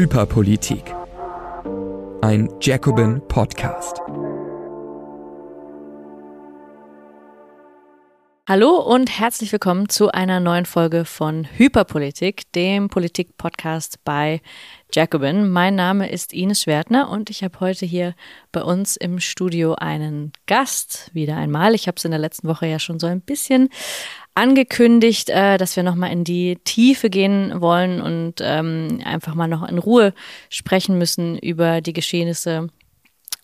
Hyperpolitik. Ein Jacobin Podcast. Hallo und herzlich willkommen zu einer neuen Folge von Hyperpolitik, dem Politik-Podcast bei Jacobin. Mein Name ist Ines Schwertner und ich habe heute hier bei uns im Studio einen Gast, wieder einmal. Ich habe es in der letzten Woche ja schon so ein bisschen angekündigt, äh, dass wir nochmal in die Tiefe gehen wollen und ähm, einfach mal noch in Ruhe sprechen müssen über die Geschehnisse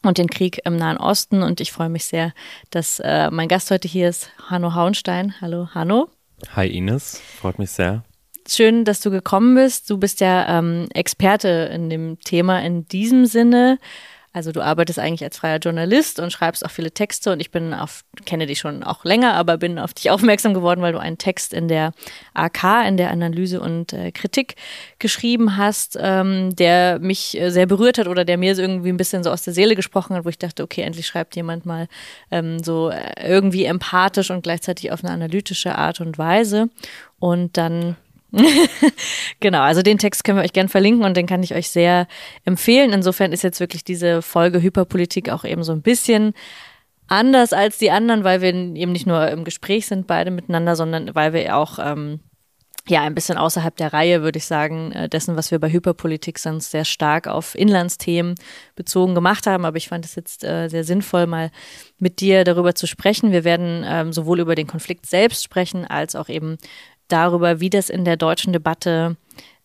und den Krieg im Nahen Osten. Und ich freue mich sehr, dass äh, mein Gast heute hier ist, Hanno Hauenstein. Hallo, Hanno. Hi Ines, freut mich sehr. Schön, dass du gekommen bist. Du bist ja ähm, Experte in dem Thema in diesem Sinne. Also du arbeitest eigentlich als freier Journalist und schreibst auch viele Texte und ich bin auf, kenne dich schon auch länger, aber bin auf dich aufmerksam geworden, weil du einen Text in der AK, in der Analyse und äh, Kritik geschrieben hast, ähm, der mich äh, sehr berührt hat oder der mir so irgendwie ein bisschen so aus der Seele gesprochen hat, wo ich dachte, okay, endlich schreibt jemand mal ähm, so äh, irgendwie empathisch und gleichzeitig auf eine analytische Art und Weise. Und dann genau, also den Text können wir euch gerne verlinken und den kann ich euch sehr empfehlen. Insofern ist jetzt wirklich diese Folge Hyperpolitik auch eben so ein bisschen anders als die anderen, weil wir eben nicht nur im Gespräch sind beide miteinander, sondern weil wir auch ähm, ja ein bisschen außerhalb der Reihe, würde ich sagen, äh, dessen, was wir bei Hyperpolitik sonst sehr stark auf Inlandsthemen bezogen gemacht haben. Aber ich fand es jetzt äh, sehr sinnvoll, mal mit dir darüber zu sprechen. Wir werden ähm, sowohl über den Konflikt selbst sprechen, als auch eben darüber, wie das in der deutschen Debatte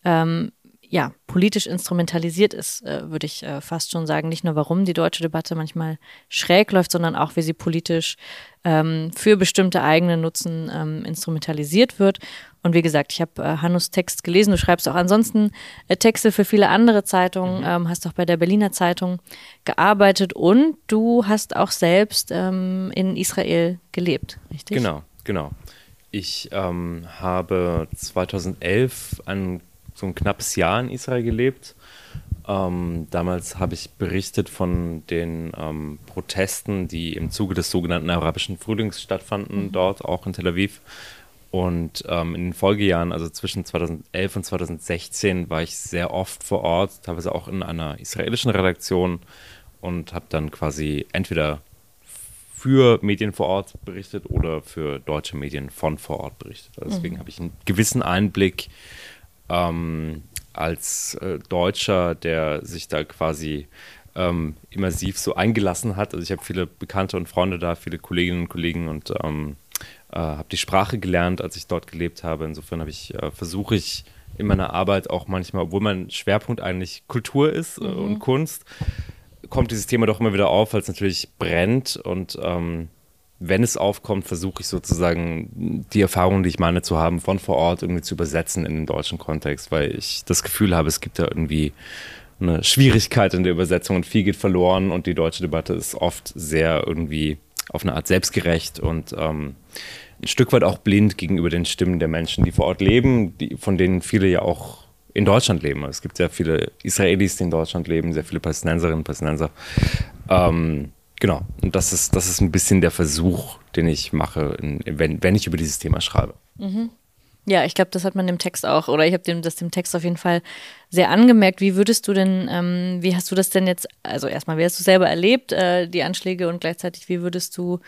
ähm, ja, politisch instrumentalisiert ist, äh, würde ich äh, fast schon sagen. Nicht nur, warum die deutsche Debatte manchmal schräg läuft, sondern auch, wie sie politisch ähm, für bestimmte eigene Nutzen ähm, instrumentalisiert wird. Und wie gesagt, ich habe äh, Hannus Text gelesen. Du schreibst auch ansonsten äh, Texte für viele andere Zeitungen, mhm. ähm, hast auch bei der Berliner Zeitung gearbeitet und du hast auch selbst ähm, in Israel gelebt, richtig? Genau, genau. Ich ähm, habe 2011 ein, so ein knappes Jahr in Israel gelebt. Ähm, damals habe ich berichtet von den ähm, Protesten, die im Zuge des sogenannten arabischen Frühlings stattfanden, mhm. dort auch in Tel Aviv. Und ähm, in den Folgejahren, also zwischen 2011 und 2016, war ich sehr oft vor Ort, teilweise auch in einer israelischen Redaktion und habe dann quasi entweder für Medien vor Ort berichtet oder für deutsche Medien von vor Ort berichtet. Also deswegen mhm. habe ich einen gewissen Einblick ähm, als äh, Deutscher, der sich da quasi ähm, immersiv so eingelassen hat. Also ich habe viele Bekannte und Freunde da, viele Kolleginnen und Kollegen und ähm, äh, habe die Sprache gelernt, als ich dort gelebt habe. Insofern habe ich äh, versuche ich in meiner Arbeit auch manchmal, obwohl mein Schwerpunkt eigentlich Kultur ist äh, mhm. und Kunst, kommt dieses Thema doch immer wieder auf, weil es natürlich brennt. Und ähm, wenn es aufkommt, versuche ich sozusagen die Erfahrungen, die ich meine zu haben, von vor Ort irgendwie zu übersetzen in den deutschen Kontext, weil ich das Gefühl habe, es gibt da irgendwie eine Schwierigkeit in der Übersetzung und viel geht verloren. Und die deutsche Debatte ist oft sehr irgendwie auf eine Art selbstgerecht und ähm, ein Stück weit auch blind gegenüber den Stimmen der Menschen, die vor Ort leben, die, von denen viele ja auch in Deutschland leben. Es gibt sehr viele Israelis, die in Deutschland leben, sehr viele Palästinenserinnen und Palästinenser. Ähm, genau, und das ist, das ist ein bisschen der Versuch, den ich mache, in, wenn, wenn ich über dieses Thema schreibe. Mhm. Ja, ich glaube, das hat man dem Text auch, oder ich habe dem, das dem Text auf jeden Fall sehr angemerkt. Wie würdest du denn, ähm, wie hast du das denn jetzt, also erstmal, wie hast du selber erlebt, äh, die Anschläge und gleichzeitig, wie würdest du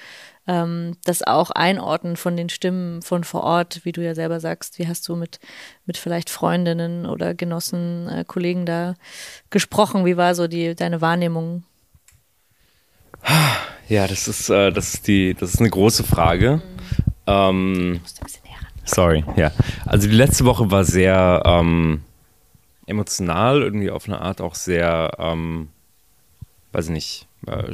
ähm, das auch einordnen von den Stimmen von vor Ort, wie du ja selber sagst, wie hast du mit, mit vielleicht Freundinnen oder Genossen, äh, Kollegen da gesprochen? Wie war so die, deine Wahrnehmung? Ja, das ist, äh, das ist die, das ist eine große Frage. Mhm. Ähm, Sorry, ja. Also die letzte Woche war sehr ähm, emotional, irgendwie auf eine Art auch sehr, ähm, weiß ich nicht, äh,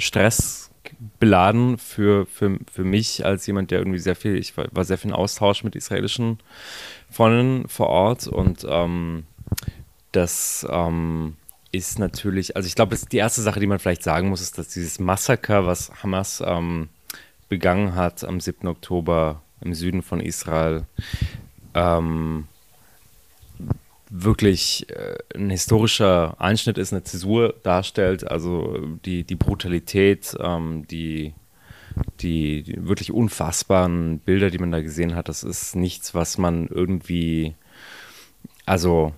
stressbeladen für, für, für mich als jemand, der irgendwie sehr viel, ich war, war sehr viel in Austausch mit israelischen Freunden vor Ort und ähm, das ähm, ist natürlich, also ich glaube, die erste Sache, die man vielleicht sagen muss, ist, dass dieses Massaker, was Hamas ähm, begangen hat am 7. Oktober im Süden von Israel ähm, wirklich äh, ein historischer Einschnitt ist, eine Zäsur darstellt, also die, die Brutalität, ähm, die, die, wirklich unfassbaren Bilder, die man da gesehen hat, das ist nichts, was man irgendwie, also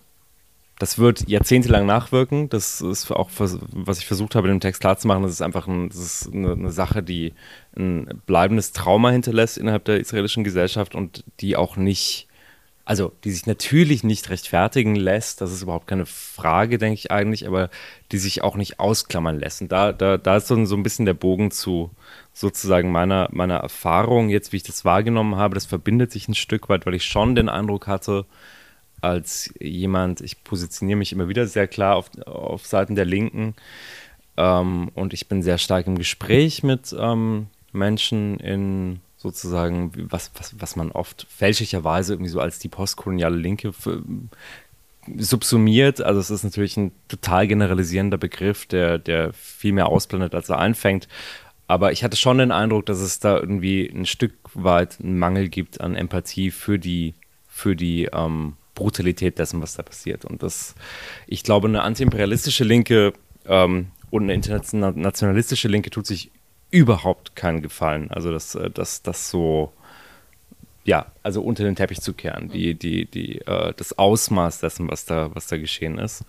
das wird jahrzehntelang nachwirken. Das ist auch, was ich versucht habe, in dem Text klarzumachen. Das ist einfach ein, das ist eine, eine, Sache, die ein bleibendes Trauma hinterlässt innerhalb der israelischen Gesellschaft und die auch nicht, also die sich natürlich nicht rechtfertigen lässt. Das ist überhaupt keine Frage, denke ich eigentlich, aber die sich auch nicht ausklammern lässt. Und da, da, da ist so, so ein bisschen der Bogen zu sozusagen meiner, meiner Erfahrung, jetzt wie ich das wahrgenommen habe. Das verbindet sich ein Stück weit, weil ich schon den Eindruck hatte, als jemand, ich positioniere mich immer wieder sehr klar auf, auf Seiten der Linken ähm, und ich bin sehr stark im Gespräch mit ähm, Menschen in sozusagen, was, was, was man oft fälschlicherweise irgendwie so als die postkoloniale Linke subsumiert. Also es ist natürlich ein total generalisierender Begriff, der, der viel mehr ausblendet, als er einfängt. Aber ich hatte schon den Eindruck, dass es da irgendwie ein Stück weit einen Mangel gibt an Empathie für die, für die ähm, Brutalität dessen, was da passiert. Und das, ich glaube, eine antiimperialistische Linke ähm, und eine internationalistische Linke tut sich überhaupt keinen Gefallen. Also das, äh, das, das so, ja, also unter den Teppich zu kehren, die, die, die, äh, das Ausmaß dessen, was da, was da geschehen ist.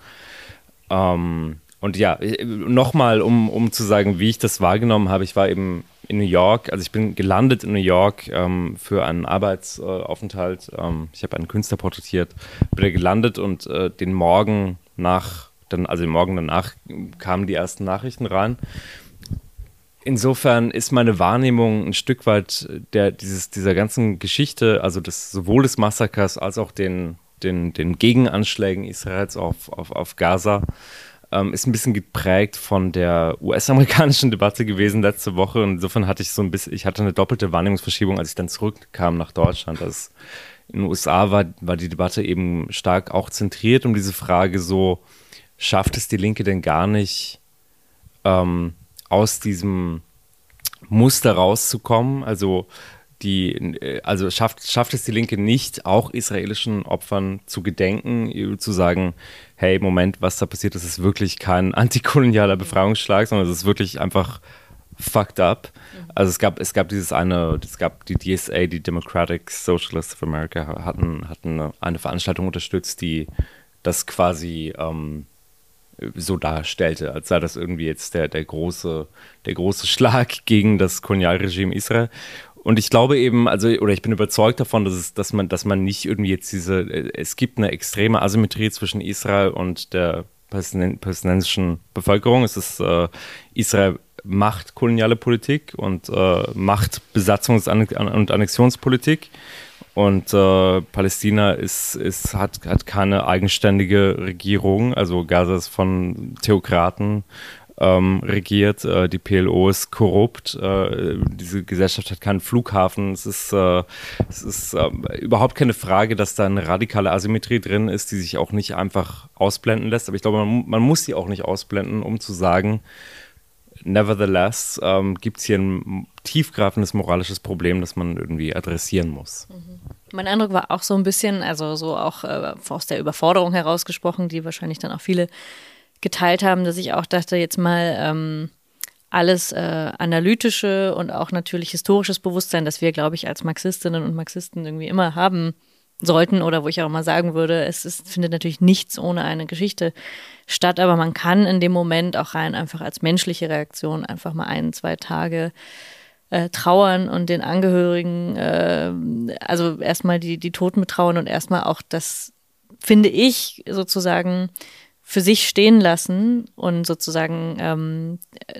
Ähm, und ja, nochmal, um, um zu sagen, wie ich das wahrgenommen habe, ich war eben in New York, also ich bin gelandet in New York ähm, für einen Arbeitsaufenthalt. Ähm, ich habe einen Künstler porträtiert, bin da gelandet und äh, den Morgen nach, dann, also den Morgen danach kamen die ersten Nachrichten rein. Insofern ist meine Wahrnehmung ein Stück weit der, dieses, dieser ganzen Geschichte, also des, sowohl des Massakers als auch den, den, den Gegenanschlägen Israels auf, auf, auf Gaza, ähm, ist ein bisschen geprägt von der US-amerikanischen Debatte gewesen letzte Woche. Und insofern hatte ich so ein bisschen, ich hatte eine doppelte Wahrnehmungsverschiebung, als ich dann zurückkam nach Deutschland. Also in den USA war, war die Debatte eben stark auch zentriert um diese Frage so, schafft es die Linke denn gar nicht, ähm, aus diesem Muster rauszukommen? Also die, äh, also schafft, schafft es die Linke nicht, auch israelischen Opfern zu gedenken, zu sagen, hey, Moment, was da passiert ist, ist wirklich kein antikolonialer Befreiungsschlag, sondern es ist wirklich einfach fucked up. Mhm. Also es gab, es gab dieses eine, es gab die DSA, die Democratic Socialists of America, hatten, hatten eine Veranstaltung unterstützt, die das quasi ähm, so darstellte, als sei das irgendwie jetzt der, der, große, der große Schlag gegen das Kolonialregime Israel. Und ich glaube eben, also, oder ich bin überzeugt davon, dass, es, dass, man, dass man nicht irgendwie jetzt diese, es gibt eine extreme Asymmetrie zwischen Israel und der palästinensischen Bevölkerung. Es ist, äh, Israel macht koloniale Politik und äh, macht Besatzungs- und Annexionspolitik. Und äh, Palästina ist, ist, hat, hat keine eigenständige Regierung. Also Gaza ist von Theokraten ähm, regiert. Äh, die PLO ist korrupt. Äh, diese Gesellschaft hat keinen Flughafen. Es ist, äh, es ist ähm, überhaupt keine Frage, dass da eine radikale Asymmetrie drin ist, die sich auch nicht einfach ausblenden lässt. Aber ich glaube, man, man muss sie auch nicht ausblenden, um zu sagen, nevertheless ähm, gibt es hier ein tiefgreifendes moralisches Problem, das man irgendwie adressieren muss. Mhm. Mein Eindruck war auch so ein bisschen, also so auch äh, aus der Überforderung herausgesprochen, die wahrscheinlich dann auch viele geteilt haben, dass ich auch dachte, jetzt mal ähm, alles äh, analytische und auch natürlich historisches Bewusstsein, das wir, glaube ich, als Marxistinnen und Marxisten irgendwie immer haben sollten oder wo ich auch mal sagen würde, es ist, findet natürlich nichts ohne eine Geschichte statt, aber man kann in dem Moment auch rein einfach als menschliche Reaktion einfach mal ein, zwei Tage äh, trauern und den Angehörigen, äh, also erstmal die, die Toten betrauern und erstmal auch das, finde ich, sozusagen für sich stehen lassen und sozusagen ähm,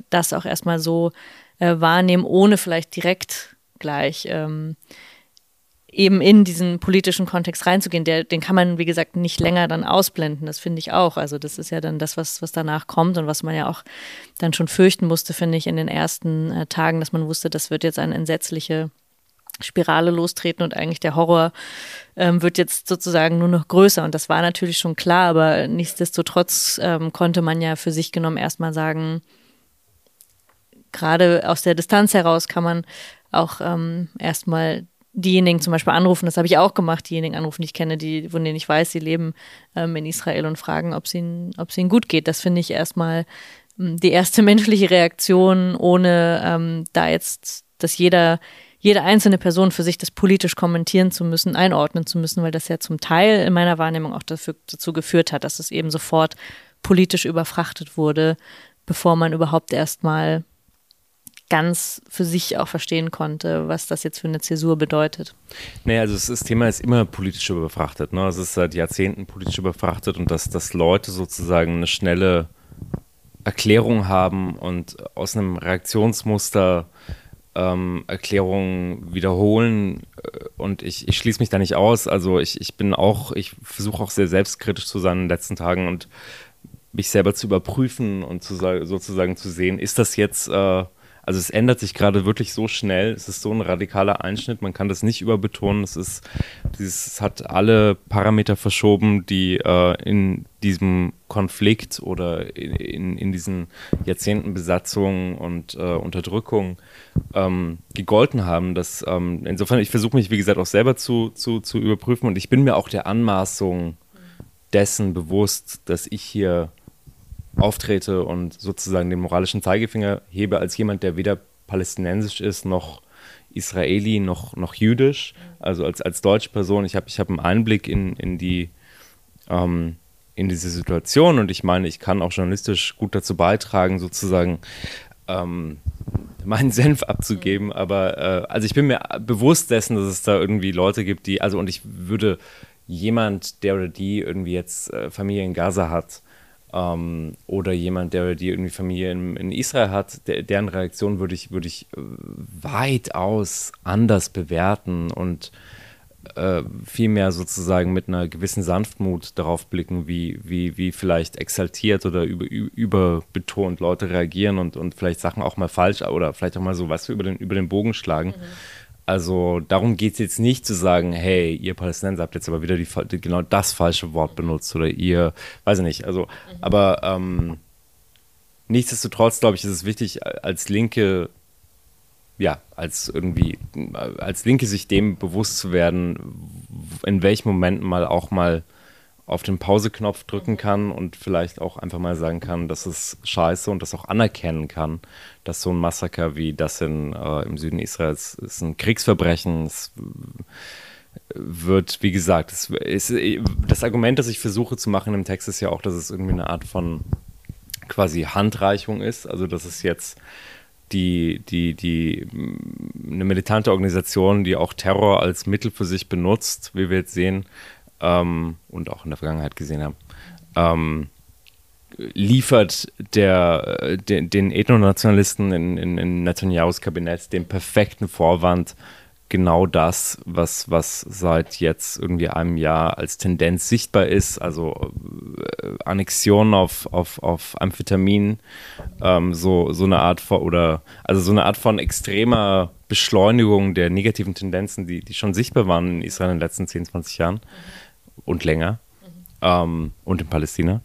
das auch erstmal so äh, wahrnehmen, ohne vielleicht direkt gleich ähm, eben in diesen politischen Kontext reinzugehen. Der, den kann man, wie gesagt, nicht länger dann ausblenden. Das finde ich auch. Also das ist ja dann das, was, was danach kommt und was man ja auch dann schon fürchten musste, finde ich, in den ersten äh, Tagen, dass man wusste, das wird jetzt eine entsetzliche Spirale lostreten und eigentlich der Horror ähm, wird jetzt sozusagen nur noch größer. Und das war natürlich schon klar, aber nichtsdestotrotz ähm, konnte man ja für sich genommen erstmal sagen, gerade aus der Distanz heraus kann man auch ähm, erstmal diejenigen zum Beispiel anrufen, das habe ich auch gemacht, diejenigen anrufen, die ich kenne, die, von denen ich weiß, sie leben ähm, in Israel und fragen, ob es ihnen, ob es ihnen gut geht. Das finde ich erstmal ähm, die erste menschliche Reaktion, ohne ähm, da jetzt, dass jeder jede einzelne Person für sich das politisch kommentieren zu müssen, einordnen zu müssen, weil das ja zum Teil in meiner Wahrnehmung auch dafür, dazu geführt hat, dass es eben sofort politisch überfrachtet wurde, bevor man überhaupt erstmal ganz für sich auch verstehen konnte, was das jetzt für eine Zäsur bedeutet. Naja, also das Thema ist immer politisch überfrachtet. Ne? Es ist seit Jahrzehnten politisch überfrachtet und dass, dass Leute sozusagen eine schnelle Erklärung haben und aus einem Reaktionsmuster ähm, Erklärungen wiederholen äh, und ich, ich schließe mich da nicht aus. Also ich, ich bin auch, ich versuche auch sehr selbstkritisch zu sein in den letzten Tagen und mich selber zu überprüfen und zu, sozusagen zu sehen, ist das jetzt äh, also es ändert sich gerade wirklich so schnell. Es ist so ein radikaler Einschnitt. Man kann das nicht überbetonen. Es ist, dieses, es hat alle Parameter verschoben, die äh, in diesem Konflikt oder in, in, in diesen Jahrzehnten Besatzung und äh, Unterdrückung ähm, gegolten haben. Dass, ähm, insofern, ich versuche mich, wie gesagt, auch selber zu, zu, zu überprüfen und ich bin mir auch der Anmaßung dessen bewusst, dass ich hier auftrete und sozusagen den moralischen Zeigefinger hebe als jemand, der weder palästinensisch ist, noch Israeli, noch, noch jüdisch, also als, als deutsche Person. Ich habe ich hab einen Einblick in, in, die, ähm, in diese Situation und ich meine, ich kann auch journalistisch gut dazu beitragen, sozusagen ähm, meinen Senf abzugeben, aber äh, also ich bin mir bewusst dessen, dass es da irgendwie Leute gibt, die, also und ich würde jemand, der oder die irgendwie jetzt äh, Familie in Gaza hat, ähm, oder jemand, der die irgendwie Familie in, in Israel hat, der, deren Reaktion würde ich, würde ich äh, weitaus anders bewerten und äh, vielmehr sozusagen mit einer gewissen Sanftmut darauf blicken, wie, wie, wie vielleicht exaltiert oder über, überbetont Leute reagieren und, und vielleicht Sachen auch mal falsch oder vielleicht auch mal so was über den, über den Bogen schlagen. Mhm. Also darum geht es jetzt nicht zu sagen, hey, ihr Palästinenser habt jetzt aber wieder die, genau das falsche Wort benutzt oder ihr, weiß ich nicht. Also, mhm. aber ähm, nichtsdestotrotz, glaube ich, ist es wichtig, als Linke, ja, als irgendwie, als Linke sich dem bewusst zu werden, in welchen Momenten mal auch mal auf den Pauseknopf drücken kann und vielleicht auch einfach mal sagen kann, dass es scheiße und das auch anerkennen kann, dass so ein Massaker wie das in, äh, im Süden Israels ist ein Kriegsverbrechen. Es wird, wie gesagt, es ist, das Argument, das ich versuche zu machen im Text, ist ja auch, dass es irgendwie eine Art von quasi Handreichung ist. Also, dass es jetzt die, die, die, eine militante Organisation, die auch Terror als Mittel für sich benutzt, wie wir jetzt sehen, ähm, und auch in der Vergangenheit gesehen haben, ähm, liefert der, de, den Ethnonationalisten in, in, in Netanyahus Kabinett den perfekten Vorwand, genau das, was, was seit jetzt irgendwie einem Jahr als Tendenz sichtbar ist, also äh, Annexion auf, auf, auf Amphetamin, ähm, so, so eine Art von, oder also so eine Art von extremer Beschleunigung der negativen Tendenzen, die, die schon sichtbar waren in Israel in den letzten 10, 20 Jahren und länger mhm. ähm, und in Palästina.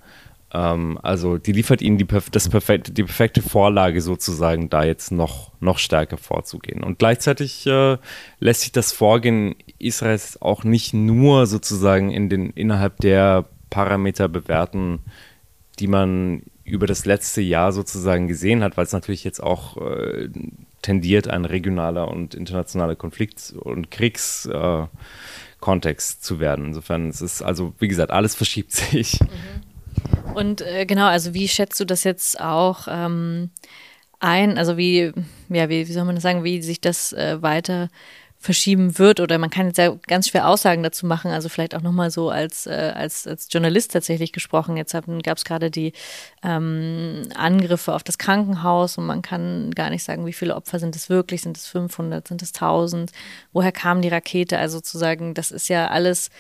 Ähm, also die liefert ihnen die, das perfekte, die perfekte Vorlage sozusagen, da jetzt noch, noch stärker vorzugehen. Und gleichzeitig äh, lässt sich das Vorgehen Israels auch nicht nur sozusagen in den, innerhalb der Parameter bewerten, die man über das letzte Jahr sozusagen gesehen hat, weil es natürlich jetzt auch äh, tendiert, ein regionaler und internationaler Konflikt und Kriegs äh, Kontext zu werden. Insofern es ist also, wie gesagt, alles verschiebt sich. Mhm. Und äh, genau, also wie schätzt du das jetzt auch ähm, ein? Also wie, ja, wie, wie soll man das sagen, wie sich das äh, weiter verschieben wird oder man kann jetzt ja ganz schwer Aussagen dazu machen, also vielleicht auch nochmal so als, äh, als, als Journalist tatsächlich gesprochen. Jetzt gab es gerade die ähm, Angriffe auf das Krankenhaus und man kann gar nicht sagen, wie viele Opfer sind es wirklich, sind es 500, sind es 1000, woher kam die Rakete, also zu sagen, das ist ja alles,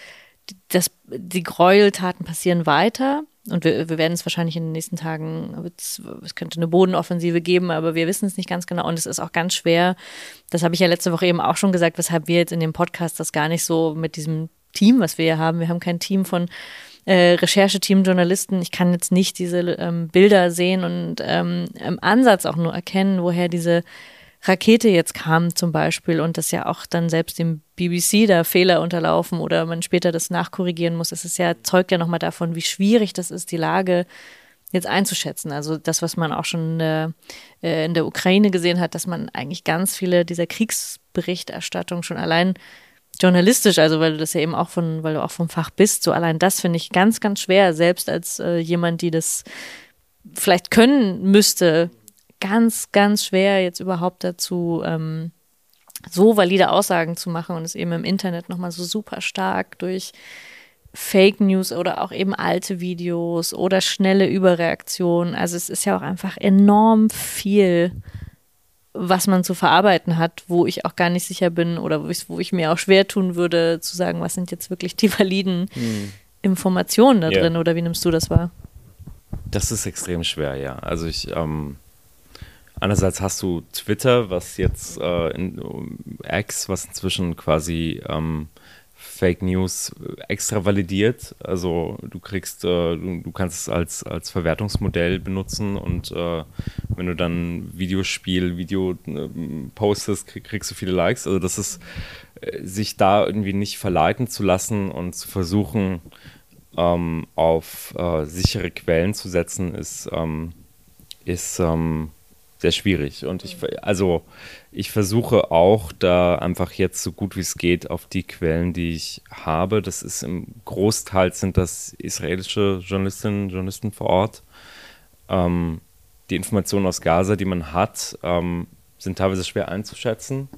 das, die Gräueltaten passieren weiter und wir, wir werden es wahrscheinlich in den nächsten Tagen, es, könnte eine Bodenoffensive geben, aber wir wissen es nicht ganz genau. Und es ist auch ganz schwer, das habe ich ja letzte Woche eben auch schon gesagt, weshalb wir jetzt in dem Podcast das gar nicht so mit diesem Team, was wir hier haben, wir haben kein Team von äh, Rechercheteam, Journalisten. Ich kann jetzt nicht diese ähm, Bilder sehen und ähm, im Ansatz auch nur erkennen, woher diese Rakete jetzt kam zum Beispiel und das ja auch dann selbst dem BBC da Fehler unterlaufen oder man später das nachkorrigieren muss. Es ist ja, zeugt ja nochmal davon, wie schwierig das ist, die Lage jetzt einzuschätzen. Also das, was man auch schon in der, äh, in der Ukraine gesehen hat, dass man eigentlich ganz viele dieser Kriegsberichterstattung schon allein journalistisch, also weil du das ja eben auch von, weil du auch vom Fach bist, so allein das finde ich ganz, ganz schwer, selbst als äh, jemand, die das vielleicht können müsste, ganz, ganz schwer jetzt überhaupt dazu ähm, so valide Aussagen zu machen und es eben im Internet nochmal so super stark durch Fake News oder auch eben alte Videos oder schnelle Überreaktionen. Also es ist ja auch einfach enorm viel, was man zu verarbeiten hat, wo ich auch gar nicht sicher bin oder wo ich, wo ich mir auch schwer tun würde, zu sagen, was sind jetzt wirklich die validen hm. Informationen da drin yeah. oder wie nimmst du das wahr? Das ist extrem schwer, ja. Also ich, ähm, einerseits hast du Twitter, was jetzt äh, in, X, was inzwischen quasi ähm, Fake News extra validiert. Also du kriegst, äh, du, du, kannst es als, als Verwertungsmodell benutzen und äh, wenn du dann Videospiel, Video äh, postest, krieg, kriegst du viele Likes. Also das ist, äh, sich da irgendwie nicht verleiten zu lassen und zu versuchen, ähm, auf äh, sichere Quellen zu setzen, ist, ähm, ist ähm, sehr schwierig. Und ich, also ich versuche auch da einfach jetzt so gut wie es geht auf die Quellen, die ich habe. Das ist im Großteil sind das israelische Journalistinnen Journalisten vor Ort. Ähm, die Informationen aus Gaza, die man hat, ähm, sind teilweise schwer einzuschätzen.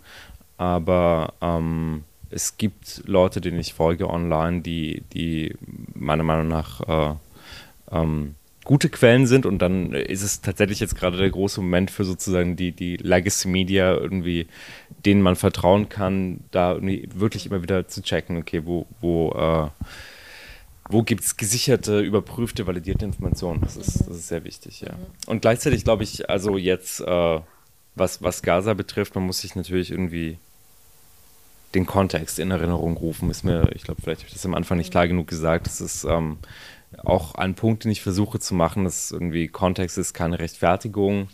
Aber ähm, es gibt Leute, denen ich folge online, die, die meiner Meinung nach äh, ähm, gute Quellen sind und dann ist es tatsächlich jetzt gerade der große Moment für sozusagen die, die Legacy Media irgendwie, denen man vertrauen kann, da wirklich immer wieder zu checken, okay, wo, wo, äh, wo gibt es gesicherte, überprüfte, validierte Informationen? Das ist, das ist sehr wichtig, ja. Und gleichzeitig glaube ich, also jetzt, äh, was, was Gaza betrifft, man muss sich natürlich irgendwie den Kontext in Erinnerung rufen, ist mir, ich glaube, vielleicht habe ich das am Anfang nicht klar genug gesagt. Das ist ähm, auch ein Punkt, den ich versuche zu machen, dass irgendwie Kontext ist keine Rechtfertigung,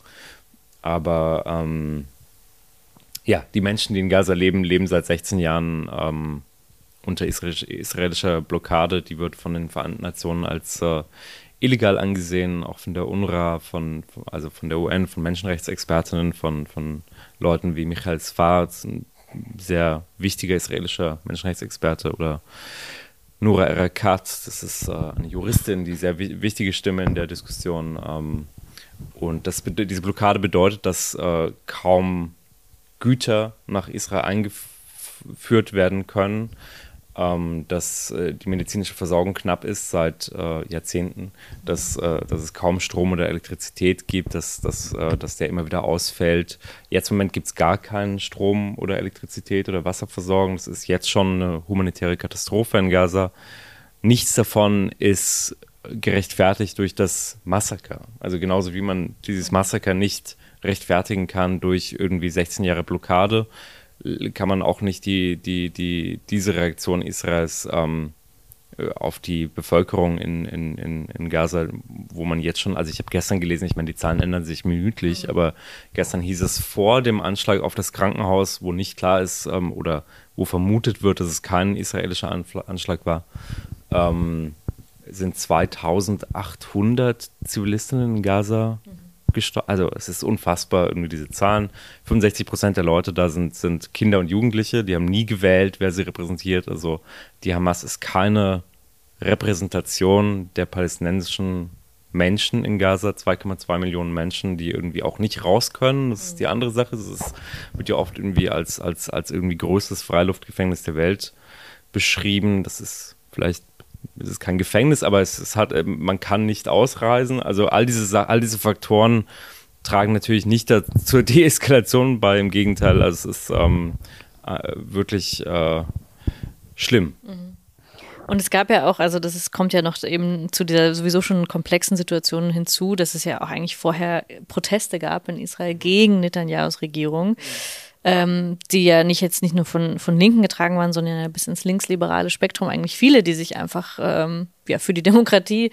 aber ähm, ja, die Menschen, die in Gaza leben, leben seit 16 Jahren ähm, unter israelischer Blockade. Die wird von den Vereinten Nationen als äh, illegal angesehen, auch von der UNRWA, von, also von der UN, von Menschenrechtsexpertinnen, von, von Leuten wie Michael Sfar, ein sehr wichtiger israelischer Menschenrechtsexperte, oder Nora Erakat, das ist äh, eine Juristin, die sehr wichtige Stimme in der Diskussion. Ähm, und das, diese Blockade bedeutet, dass äh, kaum Güter nach Israel eingeführt werden können dass äh, die medizinische Versorgung knapp ist seit äh, Jahrzehnten, dass, äh, dass es kaum Strom oder Elektrizität gibt, dass, dass, äh, dass der immer wieder ausfällt. Jetzt im Moment gibt es gar keinen Strom oder Elektrizität oder Wasserversorgung. Das ist jetzt schon eine humanitäre Katastrophe in Gaza. Nichts davon ist gerechtfertigt durch das Massaker. Also genauso wie man dieses Massaker nicht rechtfertigen kann durch irgendwie 16 Jahre Blockade, kann man auch nicht die, die, die, diese Reaktion Israels ähm, äh, auf die Bevölkerung in, in, in, in Gaza, wo man jetzt schon, also ich habe gestern gelesen, ich meine, die Zahlen ändern sich minütlich, mhm. aber gestern hieß es vor dem Anschlag auf das Krankenhaus, wo nicht klar ist ähm, oder wo vermutet wird, dass es kein israelischer Anschlag war, ähm, sind 2800 Zivilistinnen in Gaza mhm gestorben. Also es ist unfassbar, irgendwie diese Zahlen. 65 Prozent der Leute da sind, sind Kinder und Jugendliche, die haben nie gewählt, wer sie repräsentiert. Also die Hamas ist keine Repräsentation der palästinensischen Menschen in Gaza, 2,2 Millionen Menschen, die irgendwie auch nicht raus können. Das ist die andere Sache. Es wird ja oft irgendwie als, als, als irgendwie größtes Freiluftgefängnis der Welt beschrieben. Das ist vielleicht es ist kein Gefängnis, aber es, es hat, ähm, man kann nicht ausreisen. Also all diese, all diese Faktoren tragen natürlich nicht zur Deeskalation bei, im Gegenteil, also es ist ähm, äh, wirklich äh, schlimm. Mhm. Und es gab ja auch, also das ist, kommt ja noch eben zu dieser sowieso schon komplexen Situation hinzu, dass es ja auch eigentlich vorher Proteste gab in Israel gegen Netanyahus Regierung. Mhm ähm, die ja nicht jetzt nicht nur von, von Linken getragen waren, sondern ja bis ins linksliberale Spektrum eigentlich viele, die sich einfach ähm, ja, für die Demokratie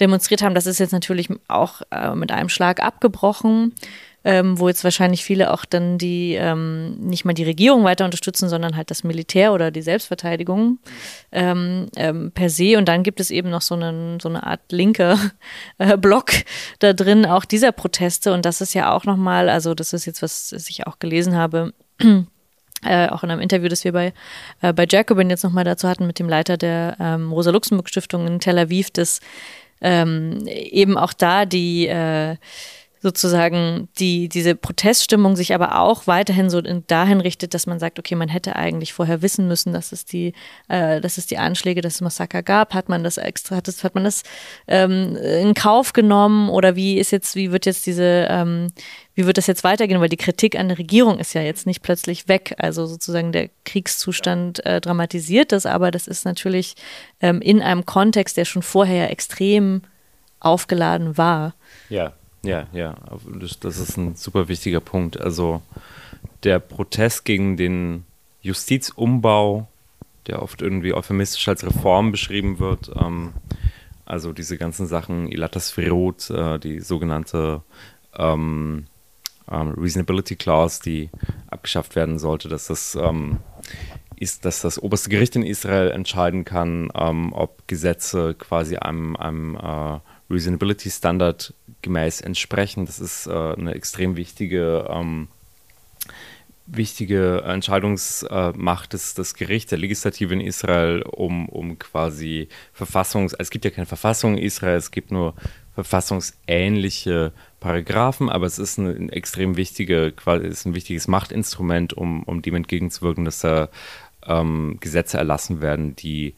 demonstriert haben. Das ist jetzt natürlich auch äh, mit einem Schlag abgebrochen. Ähm, wo jetzt wahrscheinlich viele auch dann die ähm, nicht mal die Regierung weiter unterstützen, sondern halt das Militär oder die Selbstverteidigung ähm, ähm, per se. Und dann gibt es eben noch so, einen, so eine Art linker äh, Block da drin, auch dieser Proteste. Und das ist ja auch nochmal, also das ist jetzt, was ich auch gelesen habe, äh, auch in einem Interview, das wir bei, äh, bei Jacobin jetzt nochmal dazu hatten, mit dem Leiter der ähm, Rosa-Luxemburg-Stiftung in Tel Aviv, dass ähm, eben auch da die äh, sozusagen die, diese Proteststimmung sich aber auch weiterhin so in, dahin richtet, dass man sagt, okay, man hätte eigentlich vorher wissen müssen, dass es die, äh, dass es die Anschläge, dass es Massaker gab. Hat man das extra, hat, das, hat man das ähm, in Kauf genommen oder wie ist jetzt, wie wird jetzt diese, ähm, wie wird das jetzt weitergehen? Weil die Kritik an der Regierung ist ja jetzt nicht plötzlich weg. Also sozusagen der Kriegszustand äh, dramatisiert das, aber das ist natürlich ähm, in einem Kontext, der schon vorher extrem aufgeladen war. Ja, ja, ja, das ist ein super wichtiger Punkt. Also der Protest gegen den Justizumbau, der oft irgendwie euphemistisch als Reform beschrieben wird, ähm, also diese ganzen Sachen, Ilatas Firot, äh, die sogenannte ähm, ähm, Reasonability Clause, die abgeschafft werden sollte, dass das ähm, ist, dass das oberste Gericht in Israel entscheiden kann, ähm, ob Gesetze quasi einem, einem äh, Reasonability Standard gemäß entsprechen. Das ist äh, eine extrem wichtige, ähm, wichtige Entscheidungsmacht des, des Gerichts, der Legislative in Israel, um, um quasi Verfassungs... Es gibt ja keine Verfassung in Israel, es gibt nur verfassungsähnliche Paragraphen, aber es ist ein, extrem wichtige, ist ein wichtiges Machtinstrument, um, um dem entgegenzuwirken, dass da ähm, Gesetze erlassen werden, die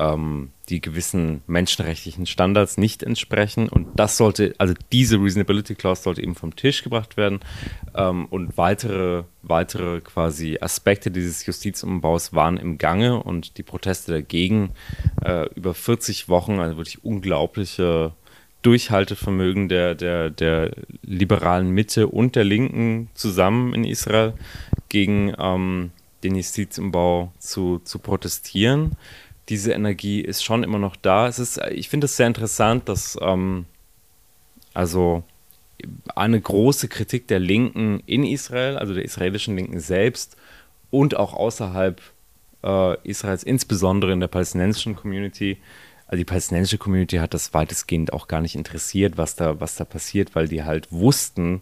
ähm, die gewissen menschenrechtlichen Standards nicht entsprechen. Und das sollte, also diese Reasonability Clause sollte eben vom Tisch gebracht werden. Ähm, und weitere, weitere quasi Aspekte dieses Justizumbaus waren im Gange und die Proteste dagegen äh, über 40 Wochen, also wirklich unglaubliche Durchhaltevermögen der, der, der liberalen Mitte und der Linken zusammen in Israel gegen ähm, den Justizumbau zu, zu protestieren diese Energie ist schon immer noch da. Es ist, ich finde es sehr interessant, dass ähm, also eine große Kritik der Linken in Israel, also der israelischen Linken selbst und auch außerhalb äh, Israels, insbesondere in der palästinensischen Community. Also die palästinensische Community hat das weitestgehend auch gar nicht interessiert, was da, was da passiert, weil die halt wussten,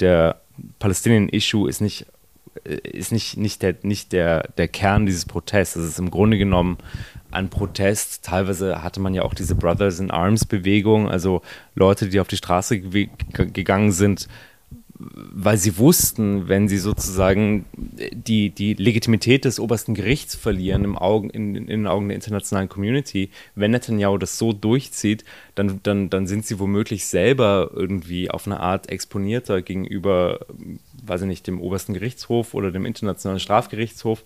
der Palästinien-Issue ist nicht ist nicht, nicht, der, nicht der, der Kern dieses Protests. Es ist im Grunde genommen ein Protest. Teilweise hatte man ja auch diese Brothers in Arms Bewegung, also Leute, die auf die Straße gegangen sind, weil sie wussten, wenn sie sozusagen die, die Legitimität des obersten Gerichts verlieren im Augen, in, in den Augen der internationalen Community, wenn Netanyahu das so durchzieht, dann, dann, dann sind sie womöglich selber irgendwie auf eine Art exponierter gegenüber, weiß ich nicht, dem obersten Gerichtshof oder dem internationalen Strafgerichtshof.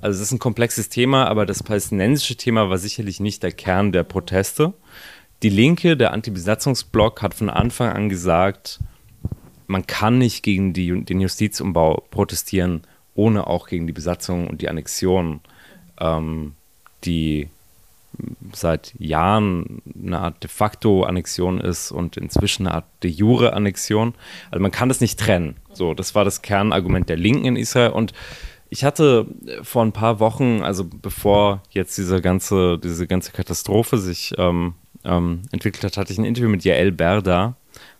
Also es ist ein komplexes Thema, aber das palästinensische Thema war sicherlich nicht der Kern der Proteste. Die Linke, der Antibesatzungsblock, hat von Anfang an gesagt, man kann nicht gegen die, den Justizumbau protestieren, ohne auch gegen die Besatzung und die Annexion, ähm, die seit Jahren eine Art de facto Annexion ist und inzwischen eine Art de jure Annexion. Also man kann das nicht trennen. So, das war das Kernargument der Linken in Israel und ich hatte vor ein paar Wochen, also bevor jetzt diese ganze, diese ganze Katastrophe sich ähm, ähm, entwickelt hat, hatte ich ein Interview mit Yael Berda,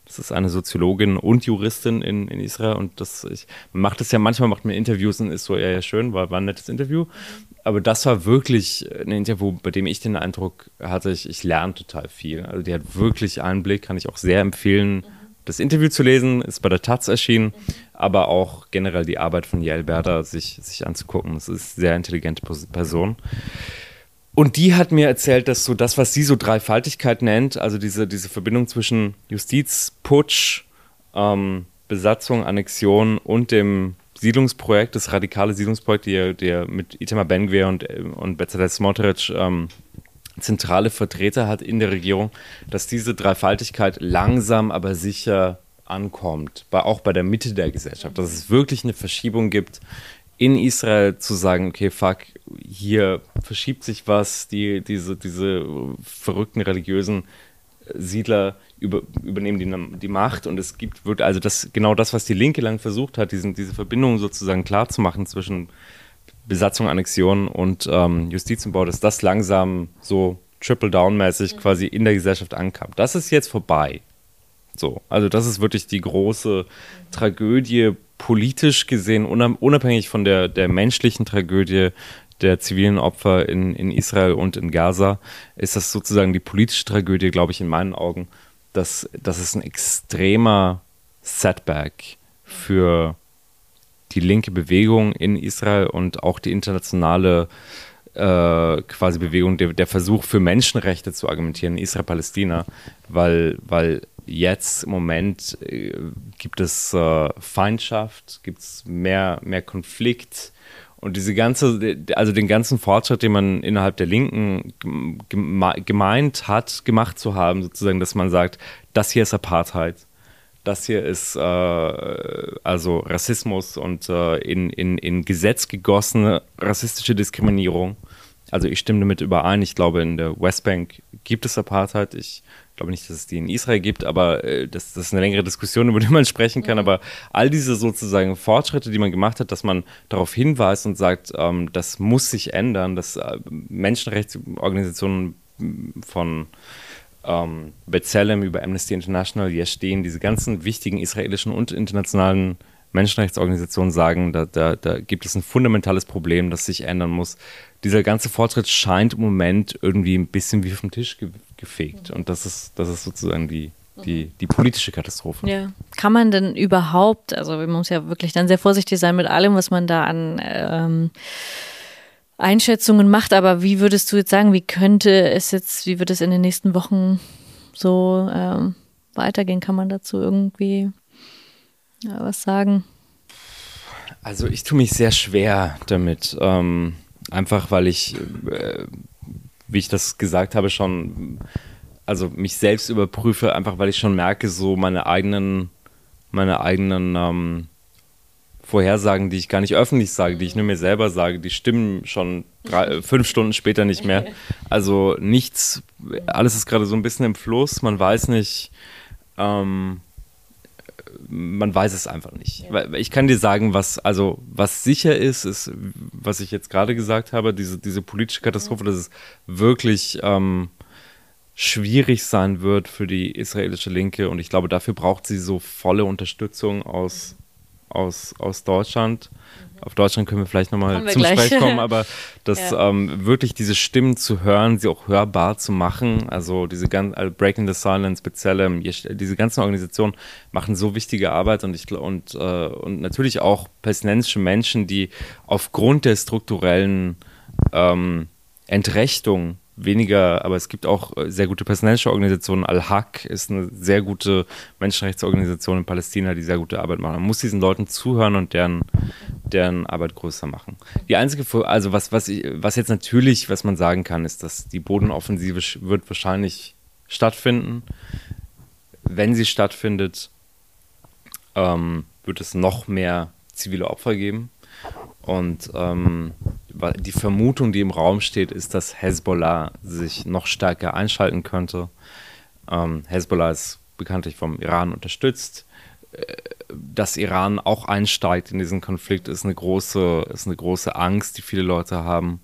das ist eine Soziologin und Juristin in, in Israel und das, ich macht das ja manchmal, macht mir Interviews und ist so, ja, ja, schön, war, war ein nettes Interview. Aber das war wirklich ein Interview, bei dem ich den Eindruck hatte, ich, ich lerne total viel. Also die hat wirklich Einblick, kann ich auch sehr empfehlen, das Interview zu lesen, ist bei der Taz erschienen, aber auch generell die Arbeit von Yael Berda sich, sich anzugucken. Das ist eine sehr intelligente Person. Und die hat mir erzählt, dass so das, was sie so Dreifaltigkeit nennt, also diese, diese Verbindung zwischen Justiz, Putsch, ähm, Besatzung, Annexion und dem Siedlungsprojekt, das radikale Siedlungsprojekt, der, der mit Itamar Ben-Gvir und, und Bezalel Smotrich ähm, zentrale Vertreter hat in der Regierung, dass diese Dreifaltigkeit langsam aber sicher ankommt, bei, auch bei der Mitte der Gesellschaft, dass es wirklich eine Verschiebung gibt in Israel zu sagen, okay, fuck, hier verschiebt sich was, die, diese, diese verrückten religiösen Siedler über, übernehmen die, die Macht und es gibt, wird also das, genau das, was die Linke lang versucht hat, diesen, diese Verbindung sozusagen klar zu machen zwischen Besatzung, Annexion und ähm, Justizumbau, dass das langsam so triple-down-mäßig mhm. quasi in der Gesellschaft ankam. Das ist jetzt vorbei. So, also das ist wirklich die große Tragödie, politisch gesehen, unabhängig von der, der menschlichen Tragödie der zivilen Opfer in, in Israel und in Gaza, ist das sozusagen die politische Tragödie, glaube ich, in meinen Augen, dass das ist ein extremer Setback für die linke Bewegung in Israel und auch die internationale äh, quasi Bewegung, der, der, Versuch für Menschenrechte zu argumentieren in Israel-Palästina, weil, weil jetzt im Moment äh, gibt es äh, Feindschaft, gibt es mehr, mehr Konflikt, und diese ganze, also den ganzen Fortschritt, den man innerhalb der Linken gemeint hat, gemacht zu haben, sozusagen, dass man sagt, das hier ist Apartheid, das hier ist äh, also Rassismus und äh, in, in, in Gesetz gegossene rassistische Diskriminierung. Also ich stimme damit überein. Ich glaube, in der Westbank gibt es Apartheid. Ich glaube nicht, dass es die in Israel gibt, aber äh, das, das, ist eine längere Diskussion, über die man sprechen kann. Mhm. Aber all diese sozusagen Fortschritte, die man gemacht hat, dass man darauf hinweist und sagt, ähm, das muss sich ändern, dass äh, Menschenrechtsorganisationen von ähm, B'Tselem über Amnesty International hier stehen, diese ganzen wichtigen israelischen und internationalen Menschenrechtsorganisationen sagen, da, da, da gibt es ein fundamentales Problem, das sich ändern muss. Dieser ganze Fortschritt scheint im Moment irgendwie ein bisschen wie vom Tisch ge gefegt. Und das ist, das ist sozusagen die, die, die politische Katastrophe. Ja. Kann man denn überhaupt, also man muss ja wirklich dann sehr vorsichtig sein mit allem, was man da an ähm, Einschätzungen macht, aber wie würdest du jetzt sagen, wie könnte es jetzt, wie wird es in den nächsten Wochen so ähm, weitergehen? Kann man dazu irgendwie ja, was sagen? Also ich tue mich sehr schwer damit, ähm, einfach weil ich, äh, wie ich das gesagt habe, schon, also mich selbst überprüfe, einfach weil ich schon merke, so meine eigenen, meine eigenen ähm, Vorhersagen, die ich gar nicht öffentlich sage, die ich nur mir selber sage, die stimmen schon drei, fünf Stunden später nicht mehr. Also nichts, alles ist gerade so ein bisschen im Fluss, man weiß nicht, ähm, man weiß es einfach nicht. Ja. Ich kann dir sagen, was also was sicher ist, ist, was ich jetzt gerade gesagt habe, diese, diese politische Katastrophe, ja. dass es wirklich ähm, schwierig sein wird für die israelische Linke und ich glaube, dafür braucht sie so volle Unterstützung aus, aus, aus Deutschland auf Deutschland können wir vielleicht nochmal zum gleich. Sprechen kommen, aber das ja. ähm, wirklich diese Stimmen zu hören, sie auch hörbar zu machen, also diese ganzen also Breaking the Silence, Bezellem, diese ganzen Organisationen machen so wichtige Arbeit und ich und, äh, und natürlich auch palästinensische Menschen, die aufgrund der strukturellen ähm, Entrechtung weniger, aber es gibt auch äh, sehr gute palästinensische Organisationen. Al-Haq ist eine sehr gute Menschenrechtsorganisation in Palästina, die sehr gute Arbeit macht. Man muss diesen Leuten zuhören und deren, deren Arbeit größer machen. Die einzige, also was, was, ich, was jetzt natürlich, was man sagen kann, ist, dass die Bodenoffensive wird wahrscheinlich stattfinden. Wenn sie stattfindet, ähm, wird es noch mehr zivile Opfer geben. Und ähm, die Vermutung, die im Raum steht, ist, dass Hezbollah sich noch stärker einschalten könnte. Ähm, Hezbollah ist bekanntlich vom Iran unterstützt. Äh, dass Iran auch einsteigt in diesen Konflikt, ist eine große, ist eine große Angst, die viele Leute haben